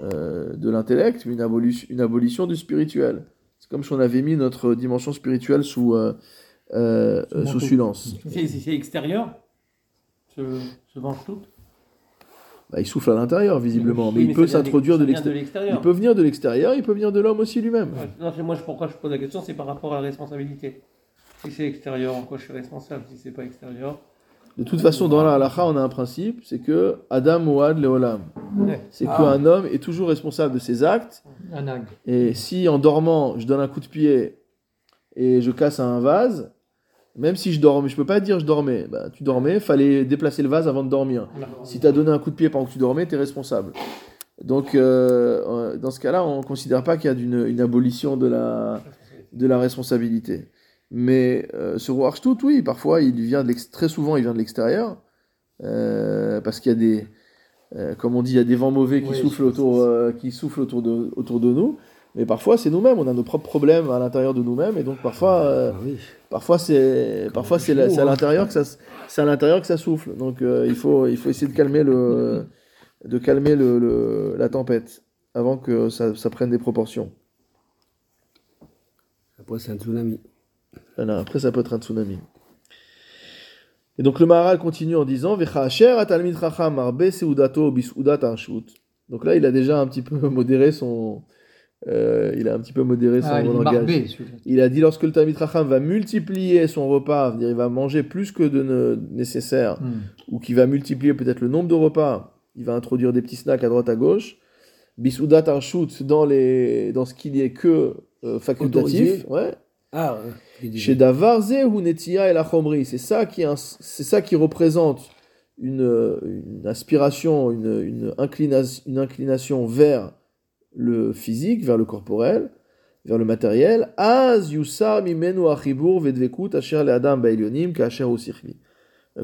A: euh, de l'intellect, mais une abolition, une abolition du spirituel. C'est comme si on avait mis notre dimension spirituelle sous euh, euh,
D: Sous
A: silence.
C: C'est extérieur Ce, ce
A: Bah, il souffle à l'intérieur visiblement, mais
C: Oui,
A: il peut s'introduire de l'extérieur. Il peut venir de l'extérieur, il peut venir de l'homme aussi lui-même.
C: Ouais, Non, c'est moi, je- pourquoi je pose la question, c'est par rapport à la responsabilité. Si c'est extérieur, en quoi je suis responsable Si c'est pas extérieur,
A: De toute façon, dans la halakha, on a un principe, c'est que Adam Ouad Leolam. C'est
B: Ah.
A: qu'un homme est toujours responsable de ses actes,
D: Un ag.
A: et si en dormant, je donne un coup de pied et je casse un vase, même si je dormais, je peux pas dire je dormais, bah, tu dormais, fallait déplacer le vase avant de dormir. Si tu as donné un coup de pied pendant que tu dormais, tu es responsable. Donc, euh, euh, dans ce cas-là, on ne considère pas qu'il y a une abolition de la, de la responsabilité. Mais euh, ce roi Archtut, oui, parfois, il vient de très souvent, il vient de l'extérieur, euh, parce qu'il y a des, comme on dit, il y a des vents mauvais qui
D: Oui,
A: soufflent autour, qui soufflent autour de, autour de nous. Mais parfois, c'est nous-mêmes, on a nos propres problèmes à l'intérieur de nous-mêmes, et donc parfois, euh,
B: Ah oui.
A: parfois c'est, parfois c'est, à
B: hein.
A: l'intérieur que ça, c'est à l'intérieur que ça souffle. Donc euh, il faut, il faut essayer de calmer le, de calmer le, le- la tempête avant que ça, ça prenne des proportions.
B: Après, c'est un tsunami.
A: Voilà, après, ça peut être un tsunami. Et donc le Maharal continue en disant. Donc là, il a déjà un petit peu <laughs> modéré son, euh, il a un petit peu modéré son
D: Ah, il est
A: langage.
D: barbé, celui-là.
A: Il a dit lorsque le Talmid Racham va multiplier son repas, c'est-à-dire il va manger plus que de ne- nécessaire,
D: Hmm.
A: ou qu'il va multiplier peut-être le nombre de repas, il va introduire des petits snacks à droite à gauche. Bisoudat Arshut dans, les, dans ce qui n'est que euh, facultatif. Ouais.
B: Ah, ouais.
A: Chez Davarze ou Netia et la Chomri, c'est ça qui, un- c'est ça qui représente une, euh, une aspiration, une, une, inclina- une inclination vers le physique, vers le corporel, vers le matériel.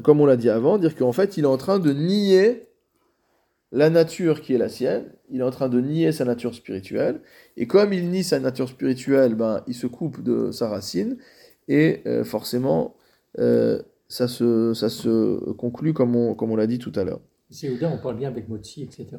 A: Comme on l'a dit avant, dire qu'en fait il est en train de nier la nature qui est la sienne, il est en train de nier sa nature spirituelle, et comme il nie sa nature spirituelle, ben, il se coupe de sa racine, et euh, forcément, euh, ça, se, ça se conclut comme on, comme on l'a dit tout à l'heure.
D: Séouda, on parle bien avec Motsi, etc.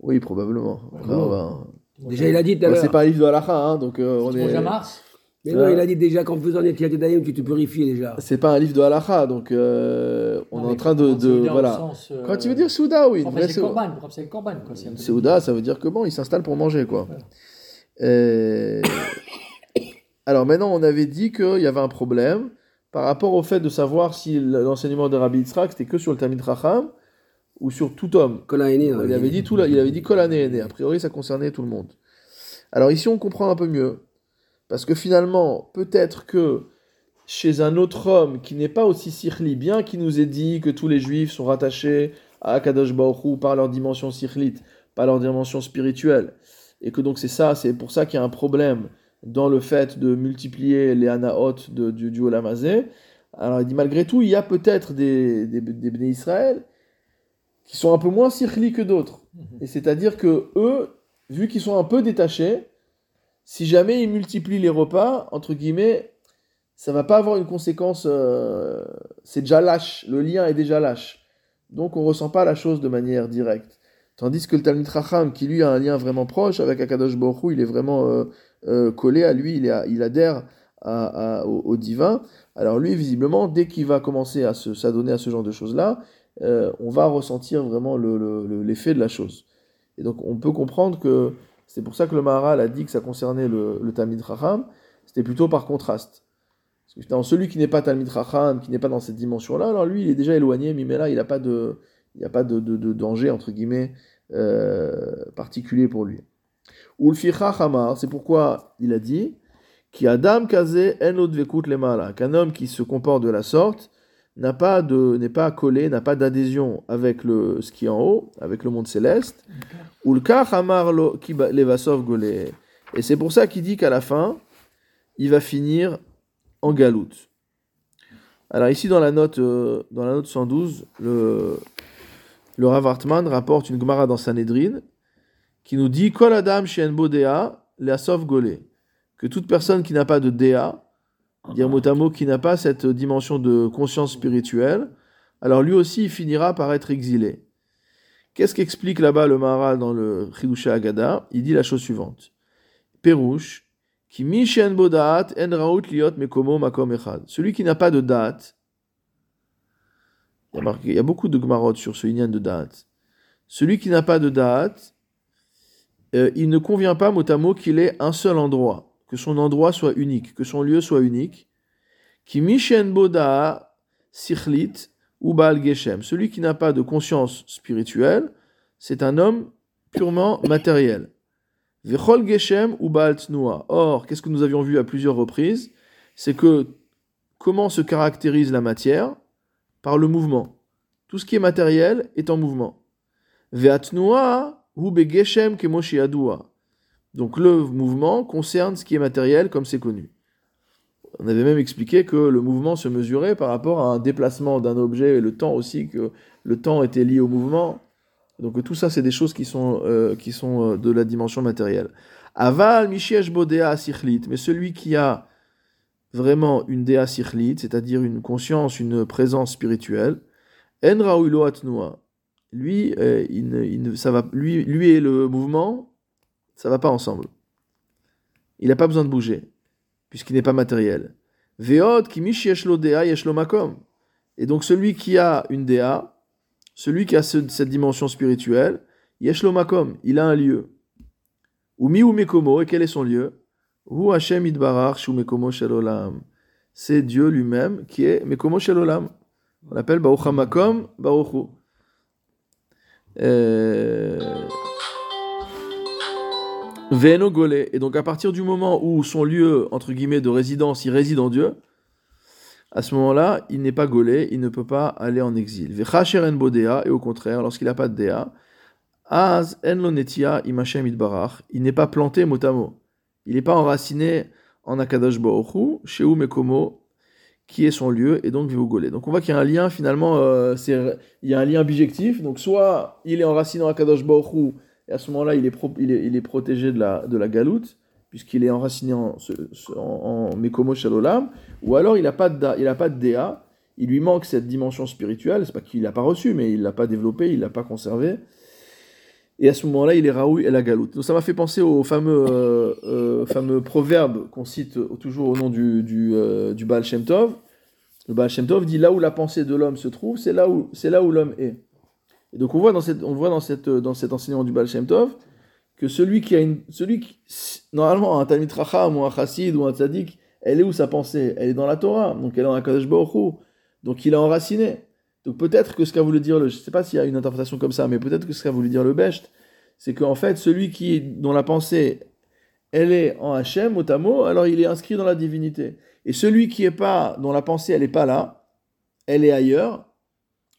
A: Oui, probablement.
D: Ouais,
A: Ben, on va-
B: Déjà, il a dit tout à l'heure.
A: c'est pas un livre de halakha, hein, donc euh, on
D: Tu
A: est...
D: manges à Mars
B: Mais non, il a dit déjà qu'en faisant les Daïm, tu te purifies déjà.
A: C'est pas un livre de halakha, donc euh, on
D: Non,
A: est en train de...
D: quand
A: de voilà.
D: sens, euh,
A: Quand tu veux dire Souda, oui. une vraie
D: le
A: Séouda.
D: corban, remplacer le corban, quoi. c'est un peu-
A: Séouda, ça veut dire que bon, il s'installe pour manger, quoi.
D: Voilà.
A: Euh, Alors maintenant, on avait dit qu'il y avait un problème par rapport au fait de savoir si l'enseignement de Rabbi Yitzhak c'était que sur le Talmid Racham ou sur tout homme. Il avait dit tout, là- il avait dit. A priori, ça concernait tout le monde. Alors ici, on comprend un peu mieux. Parce que finalement, peut-être que chez un autre homme qui n'est pas aussi sikhli, bien qu'il nous ait dit que tous les juifs sont rattachés à Kadosh Baruch Hu par leur dimension sikhlite, par leur dimension spirituelle, et que donc c'est ça, c'est pour ça qu'il y a un problème dans le fait de multiplier les anaot de, du, du Olam Hazé. Alors il dit malgré tout, il y a peut-être des, des, des Bnei Israël qui sont un peu moins sikhli que d'autres.
D: Mhm.
A: Et c'est-à-dire que eux, vu qu'ils sont un peu détachés, si jamais ils multiplient les repas, entre guillemets, ça va pas avoir une conséquence. euh, c'est déjà lâche, le lien est déjà lâche. Donc on ressent pas la chose de manière directe. Tandis que le Talmud Racham, qui lui a un lien vraiment proche avec Akadosh Baruch Hu, il est vraiment euh, euh, collé à lui, il, est à- il adhère à- à- au, au divin. Alors lui, visiblement, dès qu'il va commencer à s'adonner à ce genre de choses-là, euh, on va ressentir vraiment le- le- le- l'effet de la chose. Et donc on peut comprendre que c'est pour ça que le Maharal a dit que ça concernait le, le Racham, c'était plutôt par contraste. Parce que celui qui n'est pas Talmid Racham, qui n'est pas dans cette dimension-là, alors lui, il est déjà éloigné, mais là, il n'a pas de, il a pas de, danger, entre guillemets, euh, particulier pour lui. Ulficha Hamar, c'est pourquoi il a dit qu'un homme qui se comporte de la sorte n'a pas de n'est pas collé, n'a pas d'adhésion avec le ce qui est en haut, avec le monde céleste. Ulka Hamar lo ki ba- levasov golé. Et c'est pour ça qu'il dit qu'à la fin, il va finir en galoute. Alors ici dans la note euh, dans la note 112, le le Rav Hartman rapporte une Gemara dans Sanhedrin qui nous dit Kol Adam Shen Bodea Leasov Golé. Que toute personne qui n'a pas de Dea, dire mot à mot, qui n'a pas cette dimension de conscience spirituelle, alors lui aussi il finira par être exilé. Qu'est-ce qu'explique là-bas le Maharal dans le Chidusha Agada Il dit la chose suivante Perouche, qui mi Shen Bodaat En Raout Liot Mekomo Makom Echad. Celui qui n'a pas de date, il y a, marqué- il y a beaucoup de Gemarot sur ce Inyan de date. Celui qui n'a pas de date, euh, il ne convient pas mot à mot qu'il ait un seul endroit, que son endroit soit unique, que son lieu soit unique. Qui boda ou baal geshem. Celui qui n'a pas de conscience spirituelle, c'est un homme purement matériel. Geshem ou baal. Or, qu'est-ce que nous avions vu à plusieurs reprises? C'est que comment se caractérise la matière? Par le mouvement. Tout ce qui est matériel est en mouvement. Kemoshi yadua. Donc le mouvement concerne ce qui est matériel comme c'est connu. On avait même expliqué que le mouvement se mesurait par rapport à un déplacement d'un objet et le temps aussi, que le temps était lié au mouvement. Donc tout ça, c'est des choses qui sont, euh, qui sont euh, de la dimension matérielle. Aval mishiesh bodea sichlit, mais celui qui a vraiment une dea sichlit, c'est-à-dire une conscience, une présence spirituelle, en. Lui, euh, il il ça va, lui, lui et le mouvement, ça va pas ensemble. Il n'a pas besoin de bouger, puisqu'il n'est pas matériel. Veod ki makom. Et donc celui qui a une dea, celui qui a ce- cette dimension spirituelle, yesh lo makom, il a un lieu. Umi ou Mekomo, et quel est son lieu? Hu Hashem Idbarach Shalolam. C'est Dieu lui-même qui est Mekomo Shalolam. On l'appelle Baruch HaMakom Baruch Hu. Euh, Veno Golé. Et donc à partir du moment où son lieu, entre guillemets, de résidence, il réside en Dieu, à ce moment-là, il n'est pas gaulé, il ne peut pas aller en exil. Vechacheren bodea, et au contraire, lorsqu'il n'a pas de déa, az en lonetia imachem idbarach, il n'est pas planté mot à mot. Il n'est pas enraciné en Akadash Baruchu, chez Mekomo, qui est son lieu, et donc golé. Donc on voit qu'il y a un lien finalement, euh, il y a un lien bijectif. Donc soit il est enraciné en Akadosh et à ce moment-là il est, il est, protégé de la, de la galoute, puisqu'il est enraciné en, en, Mekomo Shalolam, ou alors il n'a pas, de il il lui manque cette dimension spirituelle, c'est pas qu'il l'a pas reçue, mais il l'a pas développée, il l'a pas conservée. Et à ce moment-là, il est Raoui et la galoute. Donc ça m'a fait penser au fameux, euh, euh, fameux proverbe qu'on cite toujours au nom du, du, euh, Baal Shem Tov. Le Baal Shem Tov dit là où la pensée de l'homme se trouve, c'est là où, c'est là où l'homme est. Et donc on voit dans, cette, on voit dans, cette, dans cet enseignement du Baal Shem Tov que celui qui a une. Celui qui, normalement, un Talmid Racham ou un Chassid ou un Tzadik, elle est où sa pensée? Elle est dans la Torah, donc elle est dans la Kadosh Baruch. Donc il est enraciné. Donc peut-être que ce qu'a voulu dire, le, je sais pas s'il y a une interprétation comme ça, mais peut-être que ce qu'a voulu dire le Becht, c'est qu'en fait, celui qui, dont la pensée, elle est en Hachem, à mot, alors il est inscrit dans la divinité. Et celui qui est pas, dont la pensée, elle n'est pas là, elle est ailleurs,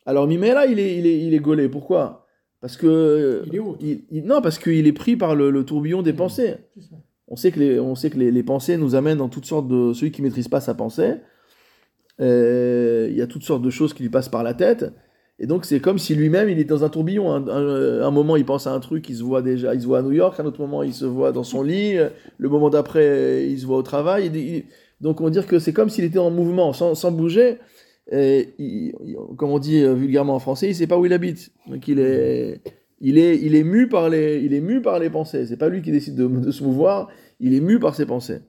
A: alors Mimela, il est, il est, il est gaulé. Pourquoi? Parce que...
D: Il est autre.
A: il- il- non, parce qu'il est pris par le, le tourbillon des pensées. On sait que, les, on sait que les, les pensées nous amènent dans toutes sortes de... Celui qui maîtrise pas sa pensée, euh, il y a toutes sortes de choses qui lui passent par la tête. Et donc c'est comme si lui-même, il est dans un tourbillon. Un, un- un moment, il pense à un truc, il se voit déjà, il se voit à New York. Un autre moment, il se voit dans son lit. Le moment d'après, il se voit au travail. Il- il- donc on va dire que c'est comme s'il était en mouvement, sans, sans bouger. Et il- il- comme on dit euh, vulgairement en français, il sait pas où il habite. Donc il est, il est, il est mu par les, il est mu par les pensées. C'est pas lui qui décide de, de se mouvoir. Il est mu par ses pensées.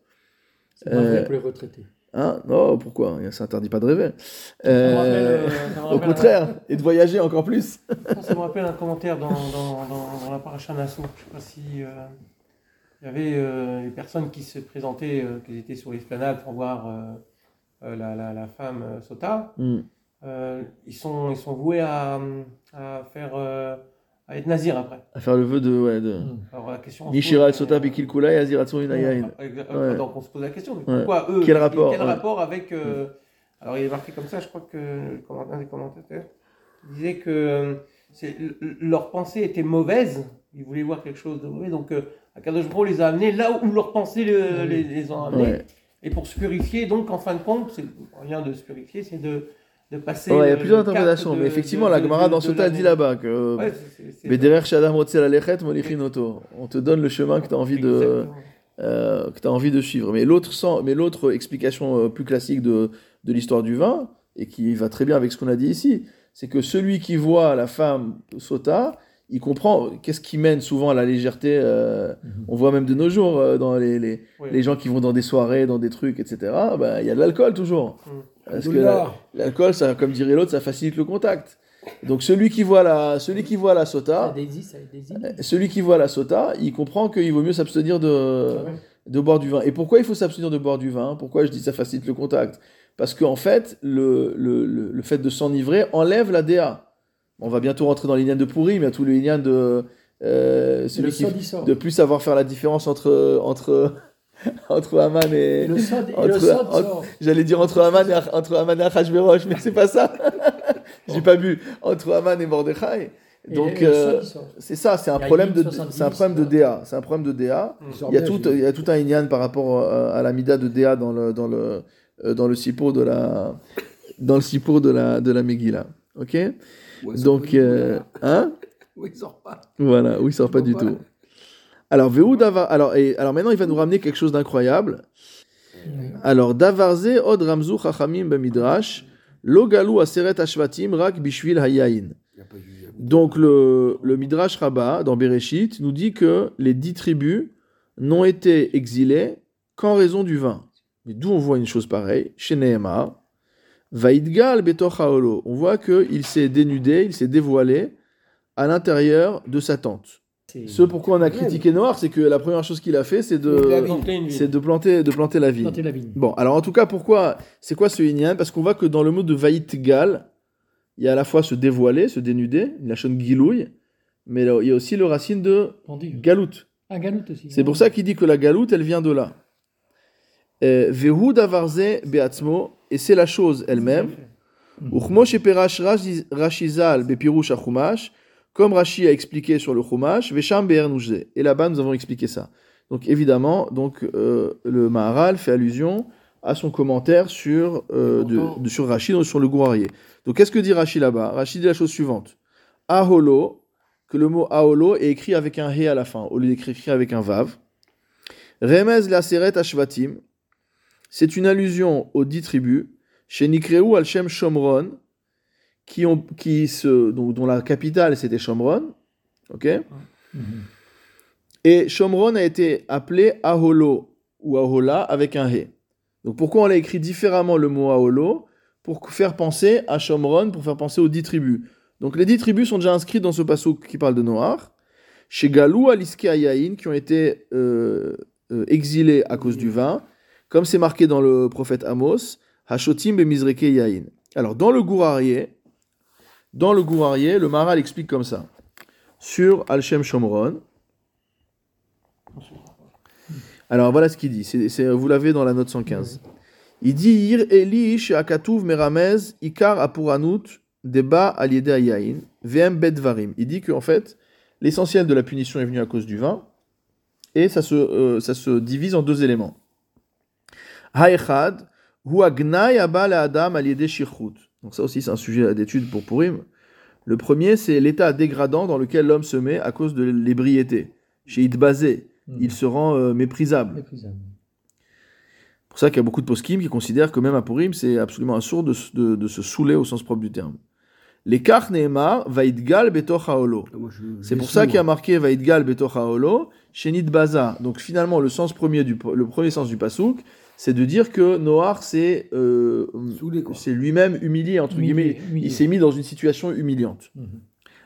D: C'est pas vrai
A: Euh,
D: pour les retraités.
A: Hein? Non, pourquoi? Ça interdit pas de rêver. Euh,
C: rappelle, euh,
A: au contraire, et de voyager encore plus.
C: Ça me rappelle un commentaire dans, dans, dans, dans la paracha Nassau. Je sais pas si euh, il y avait euh, les personnes qui se présentaient, euh, qui étaient sur l'esplanade pour voir euh, euh, la, la, la femme euh, Sota.
A: Hmm.
C: Euh, ils sont ils sont voués à, à faire euh, à être nazir après.
A: À faire le vœu de. Ouais, de...
D: Hmm.
C: Alors la question.
A: Nishira sota
C: euh,
A: bikil.
C: Donc on se pose la question, mais
A: Ouais.
C: pourquoi eux
A: Quel rapport,
C: Quel
A: ouais.
C: rapport avec. euh, Alors il est marqué comme ça, je crois que un des commentateurs disait que euh, leur pensée était mauvaise, ils voulaient voir quelque chose de mauvais, donc euh, Akadosh Bro les a amenés là où leur pensée le- les, les ont amenés. Et pour se purifier, donc en fin de compte, c'est rien de se purifier, c'est de, de passer.
A: Ouais, il y a plusieurs interprétations,
C: de-
A: mais effectivement,
C: de-
A: la Gemara dans Sota
C: l'année.
A: dit là-bas que.
C: Ouais,
A: Shadam Rotzel Alechet. On te donne le chemin que tu as envie de. Euh, que tu as envie de suivre. Mais l'autre mais l'autre explication euh, plus classique de, de l'histoire du vin, et qui va très bien avec ce qu'on a dit ici, c'est que celui qui voit la femme sota, il comprend qu'est-ce qui mène souvent à la légèreté. euh,
D: Mhm.
A: On voit même de nos jours euh, dans les, les,
C: Oui.
A: les gens qui vont dans des soirées, dans des trucs, etc. ben, Il y a de l'alcool toujours.
C: Mm.
A: Parce que la- l'alcool, ça, comme dirait l'autre, ça facilite le contact. Donc celui qui voit la, celui qui voit la
D: Ça
A: sota, euh, celui qui voit la sota, il comprend qu'il vaut mieux s'abstenir de,
C: Ah ouais.
A: de boire du vin. Et pourquoi il faut s'abstenir de boire du vin? Pourquoi je dis ça facilite le contact? Parce qu'en fait, le, le, le, le fait de s'enivrer enlève la DA. On va bientôt rentrer dans l'ignan de pourri, mais les ignan de euh, celui
D: le
A: qui de plus savoir faire la différence entre entre <laughs> entre Haman et
D: Et le sod,
A: j'allais dire entre Haman et entre Haman et mais c'est pas ça. <laughs> J'ai pas bu entre Haman et Mordechai. Donc euh, c'est ça, c'est un problème de
D: 70,
A: c'est un problème de DA, c'est un problème de DA. Il y a tout, il y a tout un inyan par rapport euh, à la mida de Déa dans le, dans le, euh, dans le de la, dans le de la, de la Megillah. Ok? Donc, euh, hein? <laughs>
B: Oui, il sort pas.
A: Voilà, où il sort pas du tout. Alors, alors, et, alors maintenant, il va nous ramener quelque chose d'incroyable. Alors, Davarze od ramzu chachamim bemidrash, lo galu aseret ashvatim rak bishvil hayayin. Donc le, le Midrash Rabbah dans Bereshit nous dit que les dix tribus n'ont été exilées qu'en raison du vin. Mais d'où on voit une chose pareille Chez Nehemar, Vaidgal betoch haolo. On voit qu'il s'est dénudé, il s'est dévoilé à l'intérieur de sa tente. Ce pourquoi on a critiqué Noir, c'est que la première chose qu'il a fait, c'est de, c'est de planter, de planter la vigne.
D: planter la vigne.
A: Bon, alors en tout cas, pourquoi C'est quoi ce Inyan Parce qu'on voit que dans le mot de Vaïtgal, il y a à la fois se dévoiler, se dénuder, la chaîne gilouille, mais il y a aussi le racine de galoute.
D: Aussi.
A: C'est pour ça qu'il dit que la galoute, elle vient de là. Euh, Vehu davarze beatzmo, et c'est la chose elle-même. Comme Rashi a expliqué sur le chumash. Et là-bas, nous avons expliqué ça. Donc évidemment, donc euh, le Maharal fait allusion à son commentaire sur, euh, de, de- sur Rashi, donc sur le Gourarier. Donc qu'est-ce que dit Rashi là-bas? Rashi dit la chose suivante. Aholo, que le mot aholo est écrit avec un he à la fin, au lieu d'être écrit avec un vav. Remez la seret ashvatim, c'est une allusion aux dix tribus, chez Nikreu al Shem Shomron, qui ont, qui se, dont, la capitale c'était Shomron, ok? Et Shomron a été appelé Aholo ou Ahola avec un he. Donc pourquoi on l'a écrit différemment le mot Aholo? Pour faire penser à Shomron, pour faire penser aux dix tribus. Donc les dix tribus sont déjà inscrites dans ce passage qui parle de Noir. Chez Galou, Aliske Ayaïn, qui ont été euh, euh, exilés à cause du vin, comme c'est marqué dans le prophète Amos, Hashotim be Mizreke Yaïn. Alors dans le Gourarié, dans le Gourarié, le Maral explique comme ça. Sur Al-Shem Shomron, alors voilà ce qu'il dit, vous l'avez dans la note 115. Il dit Ir Meramez Ikar Apuranut Deba Aliede Ayain VM Bedvarim. Il dit qu'en fait, l'essentiel de la punition est venu à cause du vin et ça se, euh, ça se divise en deux éléments. Haechad Adam. Donc ça aussi c'est un sujet d'étude pour Purim. Le premier c'est l'état dégradant dans lequel l'homme se met à cause de l'ébriété. Chez Idbazé,
D: Mhm.
A: il se rend euh, méprisable.
D: Méprisable.
A: C'est pour ça qu'il y a beaucoup de poskim qui considèrent que même à Purim, c'est absolument assourd de, s- de, de se saouler au sens propre du terme. L'écart Nehemar, Vaidgal Betoch Haolo. C'est pour ça qu'il y a marqué Vaidgal Betoch Haolo, Shenit Baza. Donc finalement, le sens premier du, le premier sens du pasouk, c'est de dire que Noach c'est euh, lui-même humilié, entre
D: Humilié,
A: guillemets.
D: humilié.
A: Il s'est mis dans une situation humiliante.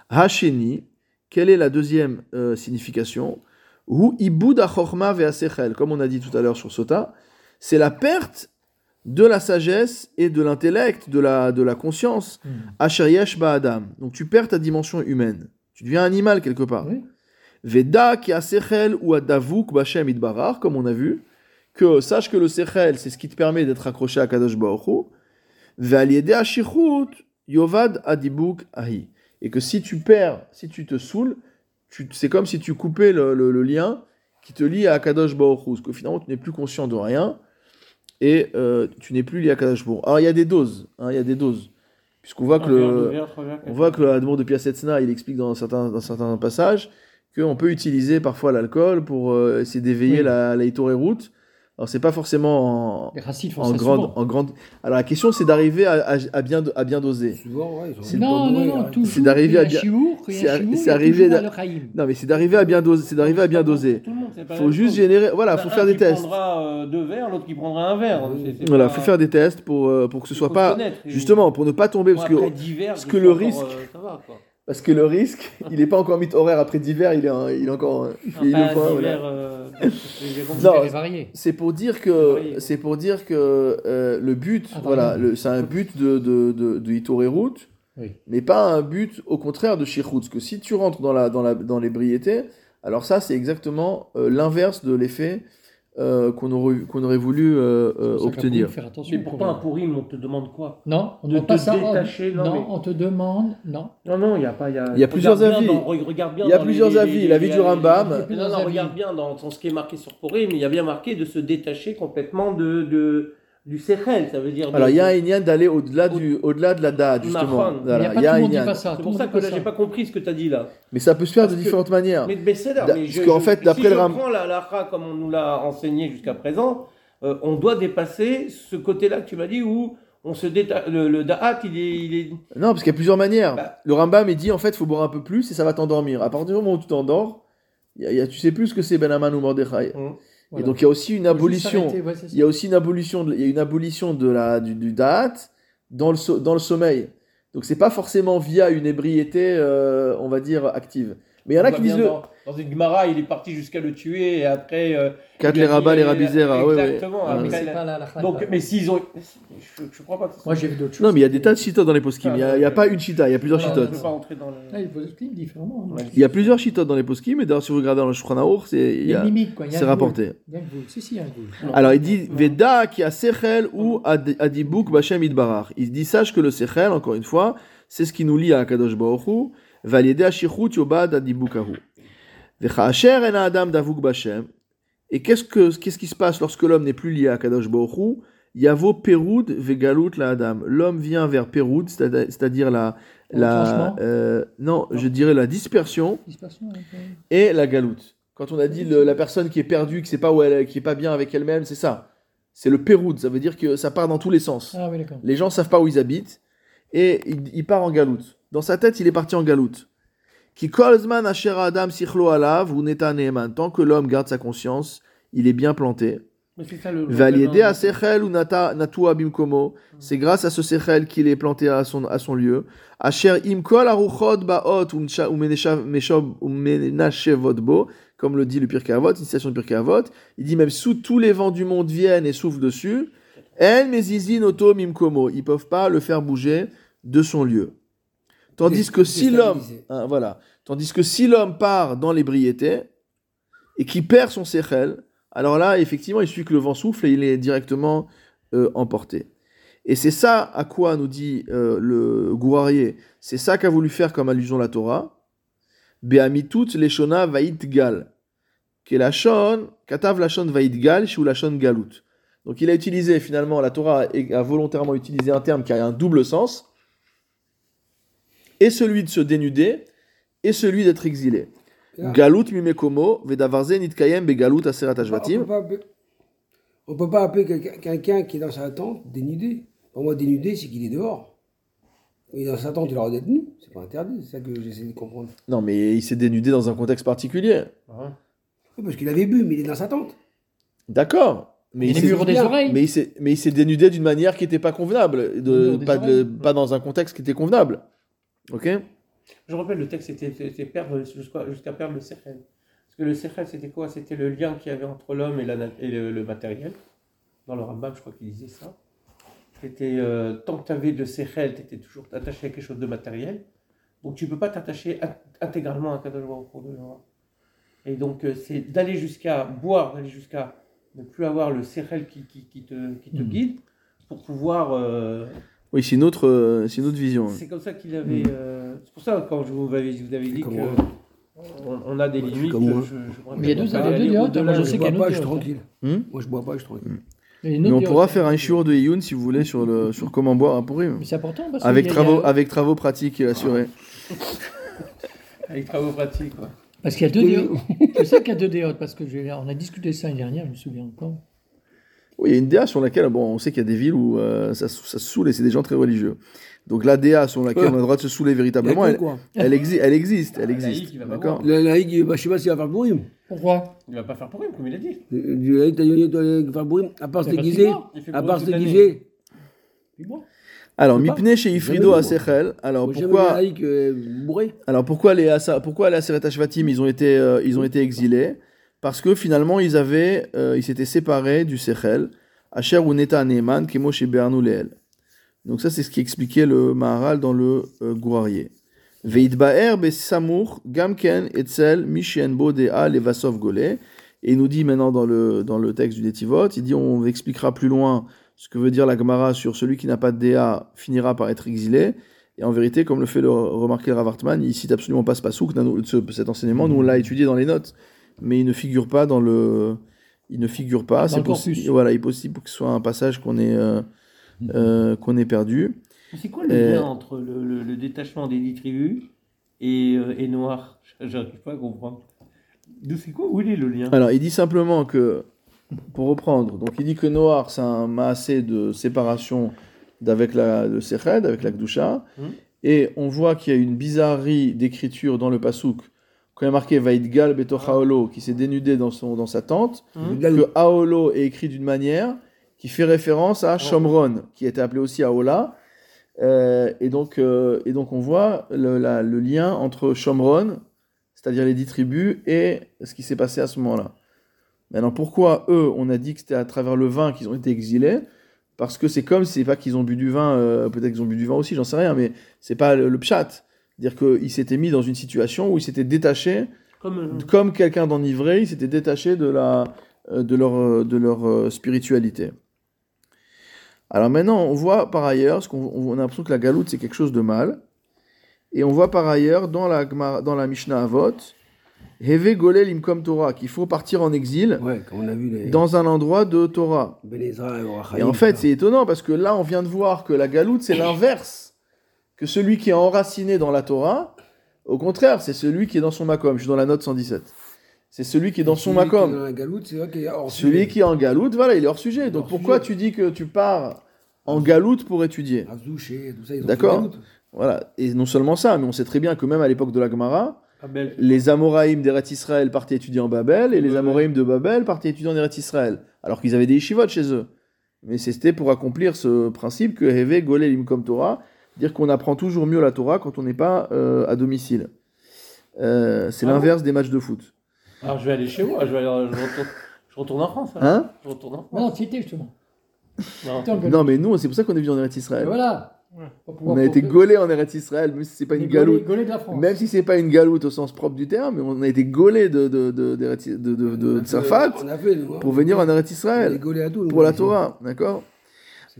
A: Hacheni, quelle est la deuxième euh, signification? Ve'asechel, comme on a dit tout à l'heure sur Sota, c'est la perte de la sagesse et de l'intellect, de la, de la conscience.
D: Mhm.
A: Asher yesh ba'adam. Donc tu perds ta dimension humaine. Tu deviens animal quelque part.
D: Oui.
A: Veda ki asechel ou adavuk b'Hashem idbarar, comme on a vu, que sache que le sechel, c'est ce qui te permet d'être accroché à Kadosh Baruch yovad adibuk ahi. Et que si tu perds, si tu te saoules, c'est comme si tu coupais le, le- le lien qui te lie à Kadosh Baruch parce que finalement tu n'es plus conscient de rien, et euh, tu n'es plus lié à Kadosh Baruch. Alors il y a des doses, hein, il y a des doses, puisqu'on voit que le... On voit que l'Admon de Piasetzna, il explique dans certains, dans certains passages qu'on peut utiliser parfois l'alcool pour euh, essayer d'éveiller
D: Oui.
A: la, la route. Alors c'est pas forcément en, grande,
D: souvent.
A: en grande. Alors la question c'est d'arriver à, à- à bien, à bien doser.
B: Souvent, ouais, ils ont
A: C'est
B: une
D: Non, non, non,
B: hein.
D: toujours.
A: C'est d'arriver à bien- c'est. Non mais c'est d'arriver à bien doser. C'est d'arriver à bien doser. Faut juste
C: chose.
A: générer. Voilà, faut faire
C: un
A: des
C: qui
A: tests.
C: prendra euh, deux verres, l'autre qui prendra un verre.
A: Voilà, faut faire des tests pour euh, pour que ce soit pas justement pour ne pas tomber parce que
C: je
A: que le risque- parce que le risque, <laughs> il est pas encore mis horaire après d'hiver, il est un- il est encore il fait fois.
C: dix
A: voilà.
C: euh.
A: Non. C'est pour dire que c'est pour dire que euh, le but,
D: Ah,
A: voilà, c'est un but de de de, de Hitorerut,
D: Oui.
A: mais pas un but au contraire de Shirhut. Parce que si tu rentres dans la dans la dans l'ébriété, alors ça c'est exactement euh, l'inverse de l'effet euh, qu'on aurait qu'on aurait voulu euh, euh, obtenir.
D: Faire attention.
C: Mais pourtant, un pourrim, on te demande quoi
D: Non, on ne pas
C: te
D: ça.
C: détacher, non,
D: non,
C: mais-
D: on te demande. Non.
C: Non, non, il n'y a pas. Il y a,
A: Il y a plusieurs
C: regarde
A: avis.
C: bien dans- re- regarde bien
A: Il y a plusieurs
C: les-
A: avis. L'avis du Rambam.
C: Non, non,
D: avis.
C: regarde bien dans, dans ce qui est marqué sur Purim, il y a bien marqué de se détacher complètement de, de, du Sechel. Ça veut dire.
A: Alors il y a un lien d'aller au-delà du au-delà de la date justement. Voilà,
D: Il y a pas
A: il y a
D: tout pas ça.
C: C'est
D: tout
C: pour ça que là,
D: pas
C: j'ai pas compris ce que tu as dit là.
A: Mais ça peut se faire de
C: Parce que-
A: différentes manières.
C: Mais
A: Da-
C: mais
A: parce
C: je,
A: qu'en
C: je-
A: fait,
C: si
A: d'après
C: je
A: le Ram-
C: prends la lara comme on nous l'a enseigné jusqu'à présent, euh, on doit dépasser ce côté-là que tu m'as dit où on se déta... le, le da'at, il est, il est...
A: Non, parce qu'il y a plusieurs manières.
C: Bah.
A: Le Rambam il dit en fait, il faut boire un peu plus et ça va t'endormir. À partir du moment où tu t'endors, y a- il y a- tu sais plus ce que c'est Ben Aman ou Mordechai. Et
D: Voilà.
A: donc il y a aussi une abolition.
D: ouais.
A: Il y a aussi une abolition, de, il y a une abolition de la, du, du da'at dans le, so- dans le sommeil. Donc c'est pas forcément via une ébriété, euh, on va dire, active. Mais il y en a qui disent le.
C: dans, dans une Gemara, il est parti jusqu'à le tuer et après. euh,
A: Quatre les rabats, les rabizera. Ouais, ouais.
C: Exactement.
A: Ouais.
C: après,
D: Mais c'est
C: il a-
D: pas la, la
C: Donc, mais s'ils ont. Je, je crois pas que
D: Moi, j'ai vu d'autres choses.
A: Non, mais il y a des tas de chitotes dans les poskim. Il n'y a, il y a pas une chita, il y a plusieurs
D: Ouais,
C: Je
A: chitotes.
C: peux pas entrer dans le.
D: Il différemment. hein.
C: Ouais.
A: Il y a plusieurs chitotes dans les poskim, et d'ailleurs, si vous regardez dans le Shulchan Aruch, c'est rapporté. Alors il dit Veda qui a sechel ou ad- adibuk bashem idbarach. Il dit sache que le sechel, encore une fois, c'est ce qui nous lie à Kadosh Baruch Et qu'est-ce que qu'est-ce qui se passe lorsque l'homme n'est plus lié à Kadosh Baruch Hu Yavo perud vegalut la adam. L'homme vient vers perud, c'est-à- c'est-à-dire la euh, non, je dirais la dispersion et la galoute. Quand on a dit le- la personne qui est perdue, qui sait pas où elle, qui est pas bien avec elle-même, c'est ça. C'est le péroud. Ça veut dire que ça part dans tous les sens.
D: Ah oui.
A: Les gens savent pas où ils habitent et il, il part en galoute. Dans sa tête, il est parti en galoute. Qui kolzman adam sichlo alav ou. Tant que l'homme garde sa conscience, il est bien planté.
C: Le.
A: Validé à sechel ou natu abimkomo. C'est grâce à ce sechel qu'il est planté à son, à son lieu. Asher imkol aruchot baot ou msha- ou meneshav- meshob- ou menashevot bo. Comme le dit le Pirkei Avot, une citation Avot. Il dit même sous tous les vents du monde viennent et soufflent dessus. En mezizin oto mimkomo. Ils peuvent pas le faire bouger de son lieu. Tandis que si l'homme. Hein, voilà. Tandis que si l'homme part dans l'ébriété et qui perd son séchel, alors là, effectivement, il suffit que le vent souffle et il est directement euh, emporté. Et c'est ça à quoi nous dit euh, le Gouarier, c'est ça qu'a voulu faire comme allusion la Torah. Beamitut leshona gal. Que la shon, katav gal, shu galut. Donc il a utilisé finalement, la Torah a volontairement utilisé un terme qui a un double sens, et celui de se dénuder, et celui d'être exilé.
B: Ah.
A: Galut mimekomo, vedavarze nitkayem begalut aserat
B: On
A: hashvatim.
B: peut pas appeler- on peut pas appeler quelqu'un qui est dans sa tente dénudé. Pour moi, dénudé, c'est qu'il est dehors. Il est dans sa tente, il aura d'être nu. C'est pas interdit, c'est ça que j'essaie de comprendre.
A: Non, mais il s'est dénudé dans un contexte particulier.
B: Oui, parce qu'il avait bu, mais il est dans sa tente.
A: D'accord. Mais
D: Il
A: il
D: des oreilles.
A: mais il s'est dénudé d'une manière qui n'était pas convenable, de, de- pas dans un contexte qui était convenable. Ok
C: Je rappelle, le texte, c'était c'était perdre jusqu'à jusqu'à perdre le sechel. Parce que le sechel, c'était quoi? C'était le lien qu'il y avait entre l'homme et, la nat- et le, le matériel. Dans le Rambam, je crois qu'il disait ça. C'était, euh, tant que tu avais le sechel, tu étais toujours attaché à quelque chose de matériel. Donc tu ne peux pas t'attacher in- intégralement à un Kadosh Baruch Hu de loin. Et donc euh, c'est d'aller jusqu'à boire, d'aller jusqu'à ne plus avoir le sechel qui, qui, qui te, qui te
D: Mhm.
C: guide pour pouvoir... euh,
A: Oui, c'est une autre, euh, c'est une autre vision.
C: c'est comme ça qu'il avait. euh, c'est pour ça quand je vous avais, vous avez dit que
B: moi.
C: on, on a des
B: Ouais,
C: limites.
B: comme moi.
C: je- je-
D: Mais il y a deux-
C: je-
D: il y a deux moi, je sais
B: je
D: qu'il y a
B: bois pas, je suis tranquille.
A: Hmm
B: Moi, je bois pas, je suis tranquille.
D: Il y a une
A: Mais on pourra faire un shiur de Youn si vous voulez sur, le, sur comment boire un pourri.
D: Mais c'est important parce
A: Avec
D: a-
A: travaux, avec travaux pratiques et assurés. <laughs>
C: Avec travaux pratiques. quoi.
D: Parce qu'il y a deux déotes. <laughs> Je sais qu'il y a deux déotes parce que je- on a discuté ça l'année dernière, je me souviens encore.
A: Oui, il y a une DA sur laquelle, bon, on sait qu'il y a des villes où euh, ça, ça se saoule et c'est des gens très religieux. Donc la DA sur laquelle
B: Ouais.
A: on a le droit de se saouler véritablement, elle, elle, exi- elle existe. Elle
C: Ah,
A: existe. D'accord.
B: Le laïc, bah, je sais pas s'il va faire le bourrim.
D: Pourquoi?
C: Il va pas faire pour rien, comme il a dit.
B: Le le laïc, il doit faire le bourrim. À part se déguiser, à
C: pour
B: part se déguiser.
A: Alors. Mipne chez Ifrido à. Sechel. Alors, pourquoi,
B: euh,
A: alors pourquoi les pourquoi les Aseret Hashvatim, ils ont été, euh, ils ont été exilés? Parce que finalement, ils avaient, euh, ils s'étaient séparés du Sechel. Asher Leel. Donc ça, c'est ce qui expliquait le Maharal dans le euh, Gourarier. Besamur gamken etzel dea levasov. Et il nous dit maintenant dans le, dans le texte du Netivot, il dit on expliquera plus loin ce que veut dire la Gemara sur celui qui n'a pas de DA finira par être exilé. Et en vérité, comme le fait le remarquer le Rav Hartman, il cite absolument pas ce pasouk, ce- cet enseignement. Nous, on l'a étudié dans les notes, mais il ne figure pas dans le. Il ne figure pas. C'est
D: le
A: possi-
D: corpus.
A: Voilà, il est possible que ce soit un passage qu'on ait, euh, euh, qu'on ait perdu.
C: C'est quoi le
A: Euh,
C: lien entre le, le- le détachement des dix tribus et, euh, et Noir? <laughs> J'arrive pas à comprendre. C'est quoi Où il est le lien?
A: Alors, il dit simplement que, pour reprendre, donc il dit que Noir, c'est un maassé de séparation d'avec la, le Seched, avec la Gdusha,
C: Mhm.
A: et on voit qu'il y a une bizarrerie d'écriture dans le Pasouk, quand il y a marqué Vaidgal Betoch Haolo, qui s'est dénudé dans, son, dans sa tente,
C: Hum
A: que Haolo est écrit d'une manière qui fait référence à Shomron, qui était appelé aussi Haola. Euh, et, donc, euh, et donc on voit le, la- le lien entre Shomron, c'est-à-dire les dix tribus, et ce qui s'est passé à ce moment-là. Maintenant, pourquoi eux, on a dit que c'était à travers le vin qu'ils ont été exilés? Parce que c'est comme, c'est pas qu'ils ont bu du vin, euh, peut-être qu'ils ont bu du vin aussi, j'en sais rien, mais c'est pas le, le pshat. Dire qu'ils s'étaient mis dans une situation où ils s'étaient détachés,
C: Comme, euh,
A: comme quelqu'un d'enivré, ils s'étaient détachés de, la, euh, de leur, euh, de leur euh, spiritualité. Alors maintenant, on voit par ailleurs, parce qu'on on a l'impression que la galoute c'est quelque chose de mal, et on voit par ailleurs dans la, dans la Mishnah Avot, Heve Golel Imkom Torah, qu'il faut partir en exil
B: Ouais, comme on a vu les
A: dans un endroit de Torah.
B: Ben et
A: en fait,
B: ça.
A: c'est étonnant parce que là, on vient de voir que la galoute, c'est <coughs> l'inverse. Que celui qui est enraciné dans la Torah, au contraire, c'est celui qui est dans son makom. Je suis dans la note 117. C'est celui qui est dans son
B: Celui qui est dans la galoute, c'est vrai qu'il est hors
A: Celui
B: sujet.
A: qui est en galoute, voilà, il est hors sujet. Donc
B: Hors
A: pourquoi
B: sujet.
A: tu dis que tu pars en galoute pour étudier?
B: Azdouché, tout ça, ils ont
A: D'accord. Voilà. Et non seulement ça, mais on sait très bien que même à l'époque de la Gemara,
C: Abel.
A: les Amoraïm d'Eretz Israël partaient étudier en Babel et les. Amoraïm de Babel partaient étudier en Eretz Israël. Alors qu'ils avaient des yeshivot chez eux. Mais c'était pour accomplir ce principe que Heve Golel Imkom Torah, dire qu'on apprend toujours mieux la Torah quand on n'est pas euh, à domicile. Euh, c'est
C: Ah bon
A: l'inverse des matchs de foot.
C: Alors je vais aller chez moi, je, vais aller, je, retourne, je retourne en France. alors.
A: Hein?
C: Je retourne en
D: Mais non,
C: France.
D: c'était justement.
C: Non.
A: Mais nous, c'est pour ça qu'on est venu en Eretz
D: Et
A: Israël.
D: voilà.
C: Ouais.
A: On a été gaulés en Eretz Israël, même si c'est pas une galoute.
D: France.
A: Même si c'est pas une galoute au sens propre du terme, mais on a été gaulés de, de, de, de, de, de,
B: On a On a fait, hein.
A: pour venir en Eretz
B: On
A: Israël.
B: tout, nous,
A: Pour la. Torah, d'accord?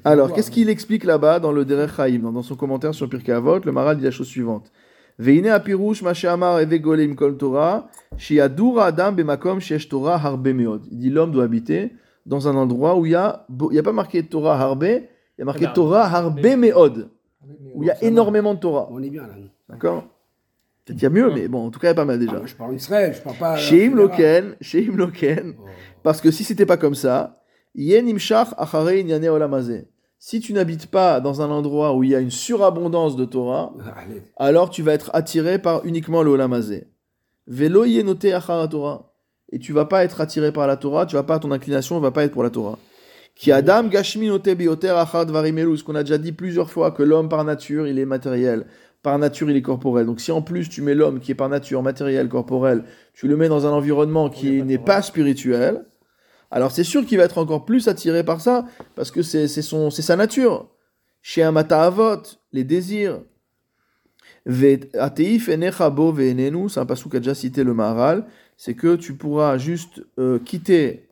A: Alors, qu'est-ce
B: hein.
A: qu'il explique là-bas dans le Derech Chaim, dans, son commentaire sur Pirkei Avot? Le Maral dit la chose suivante. Veine apirush amar eve golem kol Torah, shiadur adam bemakom shesh Torah harbe meod. Il dit l'homme doit habiter dans un endroit où il y a, il y a pas marqué Torah harbe, il y a marqué
C: Ah ben,
A: Torah harbe meod,
D: Ah
A: où il y a énormément de Torah.
B: On est bien là.
A: D'accord? Peut-être qu'il y a mieux, mais bon, en tout cas, il y a pas mal
B: Ah,
A: déjà.
B: moi, je parle d'Israël, je parle pas. Etc.
A: Loken, Loken,
B: Oh.
A: parce que si c'était pas comme ça, Si tu n'habites pas dans un endroit où il y a une surabondance de Torah,
B: Allez.
A: alors tu vas être attiré par uniquement le olamazé. Velo yenote achara Torah. Et tu vas pas être attiré par la Torah, tu vas pas, ton inclination va pas être pour la Torah. Ki adam bioter achar dvarim elu. Ce qu'on a déjà dit plusieurs fois, que l'homme par nature, il est matériel. Par nature, il est corporel. Donc si en plus tu mets l'homme qui est par nature matériel, corporel, tu le mets dans un environnement qui n'est pas spirituel, alors c'est sûr qu'il va être encore plus attiré par ça, parce que c'est sa nature. Chez un avot, les désirs. C'est un passage qu'a déjà cité le Maharal, c'est que tu pourras juste euh, quitter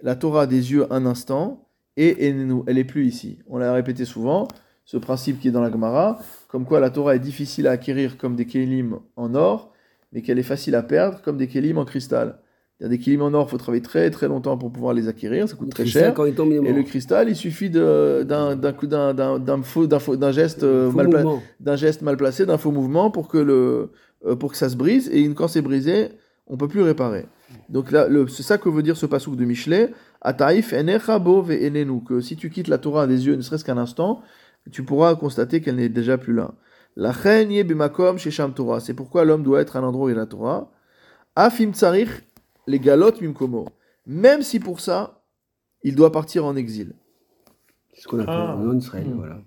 A: la Torah des yeux un instant, et enenu, elle est plus ici. On l'a répété souvent, ce principe qui est dans la Gemara, comme quoi la Torah est difficile à acquérir comme des kélim en or, mais qu'elle est facile à perdre comme des kélim en cristal. Il y a des kélim en or, il faut travailler très très longtemps pour pouvoir les acquérir, ça coûte très cher.
B: Quand il tombe, il est
A: Et le cristal, il suffit d'un coup d'un geste euh,
B: Faux
A: mal d'un geste mal placé, d'un faux mouvement pour que le euh, pour que ça se brise et une- quand c'est brisé, on peut plus réparer. Donc là, c'est ça que veut dire ce passouk de Michelet. Ataif que si tu quittes la Torah des yeux, ne serait-ce qu'un instant, tu pourras constater qu'elle n'est déjà plus là. La b'makom shesham Torah. C'est pourquoi l'homme doit être à l'endroit où il y a la Torah. Afim tsarich les galotes mimkomo. Même si pour ça, il doit partir en exil.
B: C'est ce qu'on appelle
C: Ah.
B: en Israël,
D: Hmm.
B: voilà.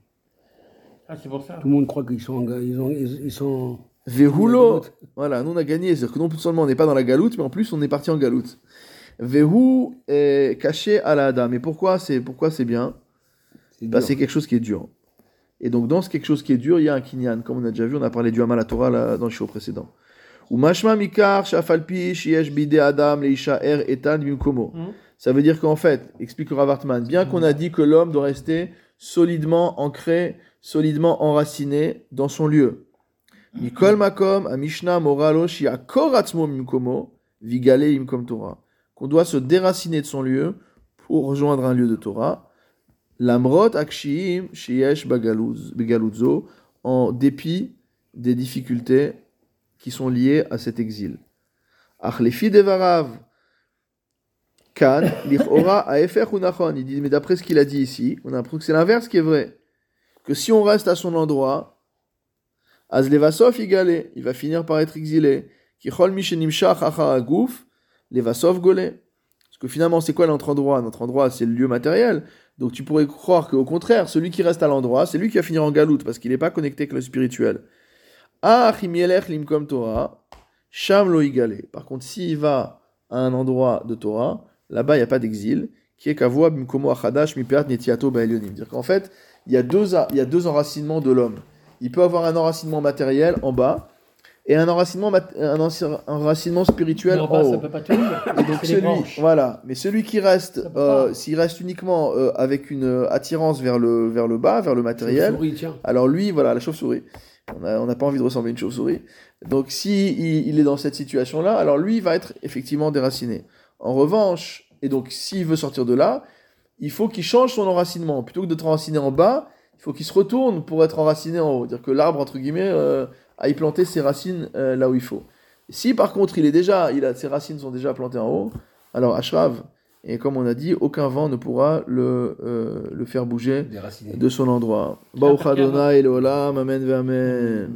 C: Ah, c'est pour ça.
B: Tout le monde croit qu'ils sont, en ils ont, ils, ils sont.
A: Vehulo, voilà, nous on a gagné. C'est-à-dire que non seulement on n'est pas dans la galoute, mais en plus on est parti en galoute. Vehu est caché à la Adam. Et pourquoi c'est pourquoi c'est bien?
B: C'est
A: Bah. C'est quelque chose qui est dur. Et donc dans ce quelque chose qui est dur, il y a un kinyan. Comme on a déjà vu, on a parlé du Hamal à Torah là, dans le show précédent. Ça veut dire qu'en fait, explique le Rav Hartman, bien qu'on a dit que l'homme doit rester solidement ancré, solidement enraciné dans son lieu. Mikol makom, a Mishnah moralo vigale Torah. Qu'on doit se déraciner de son lieu pour rejoindre un lieu de Torah. Lamrot akshiim shiesh begaluzo, en dépit des difficultés qui sont liées à cet exil. Il dit, mais d'après ce qu'il a dit ici, on a que c'est l'inverse qui est vrai. Que si on reste à son endroit, Azlevasov igalé, il va finir par être exilé. Levasov golé. Parce que finalement, c'est quoi notre endroit? Notre endroit, c'est le lieu matériel. Donc tu pourrais croire qu'au contraire, celui qui reste à l'endroit, c'est lui qui va finir en galoute, parce qu'il n'est pas connecté avec le spirituel. Ah, limkom Torah, Sham lo. Par contre, s'il va à un endroit de Torah, là-bas, il n'y a pas d'exil, qui est kavua bimkomo achadash mipeat netiato ba'elyonim. C'est-à-dire qu'en fait, il y, a deux, il y a deux enracinements de l'homme. Il peut avoir un enracinement matériel en bas et un enracinement, un enracinement spirituel
D: en
A: en
D: bas, ça
A: haut.
D: peut pas tenir.
A: Et donc celui, voilà, mais celui qui reste, euh, s'il reste uniquement euh, avec une euh, attirance vers le, vers le bas, vers le matériel, alors lui, voilà, la chauve-souris. On a- n'a pas envie de ressembler à une chauve-souris. Donc si il, est dans cette situation-là, alors lui il va être effectivement déraciné. En revanche, et donc s'il veut sortir de là, il faut qu'il change son enracinement. Plutôt que d'être enraciné en bas, il faut qu'il se retourne pour être enraciné en haut. C'est-à-dire que l'arbre, entre guillemets, euh, aille planter ses racines euh, là où il faut. Si par contre il est déjà, il a, ses racines sont déjà plantées en haut, alors Ashrav, et comme on a dit, aucun vent ne pourra le, euh, le faire bouger de son endroit. Baruch Adonai Elohim, Amen ve Amen.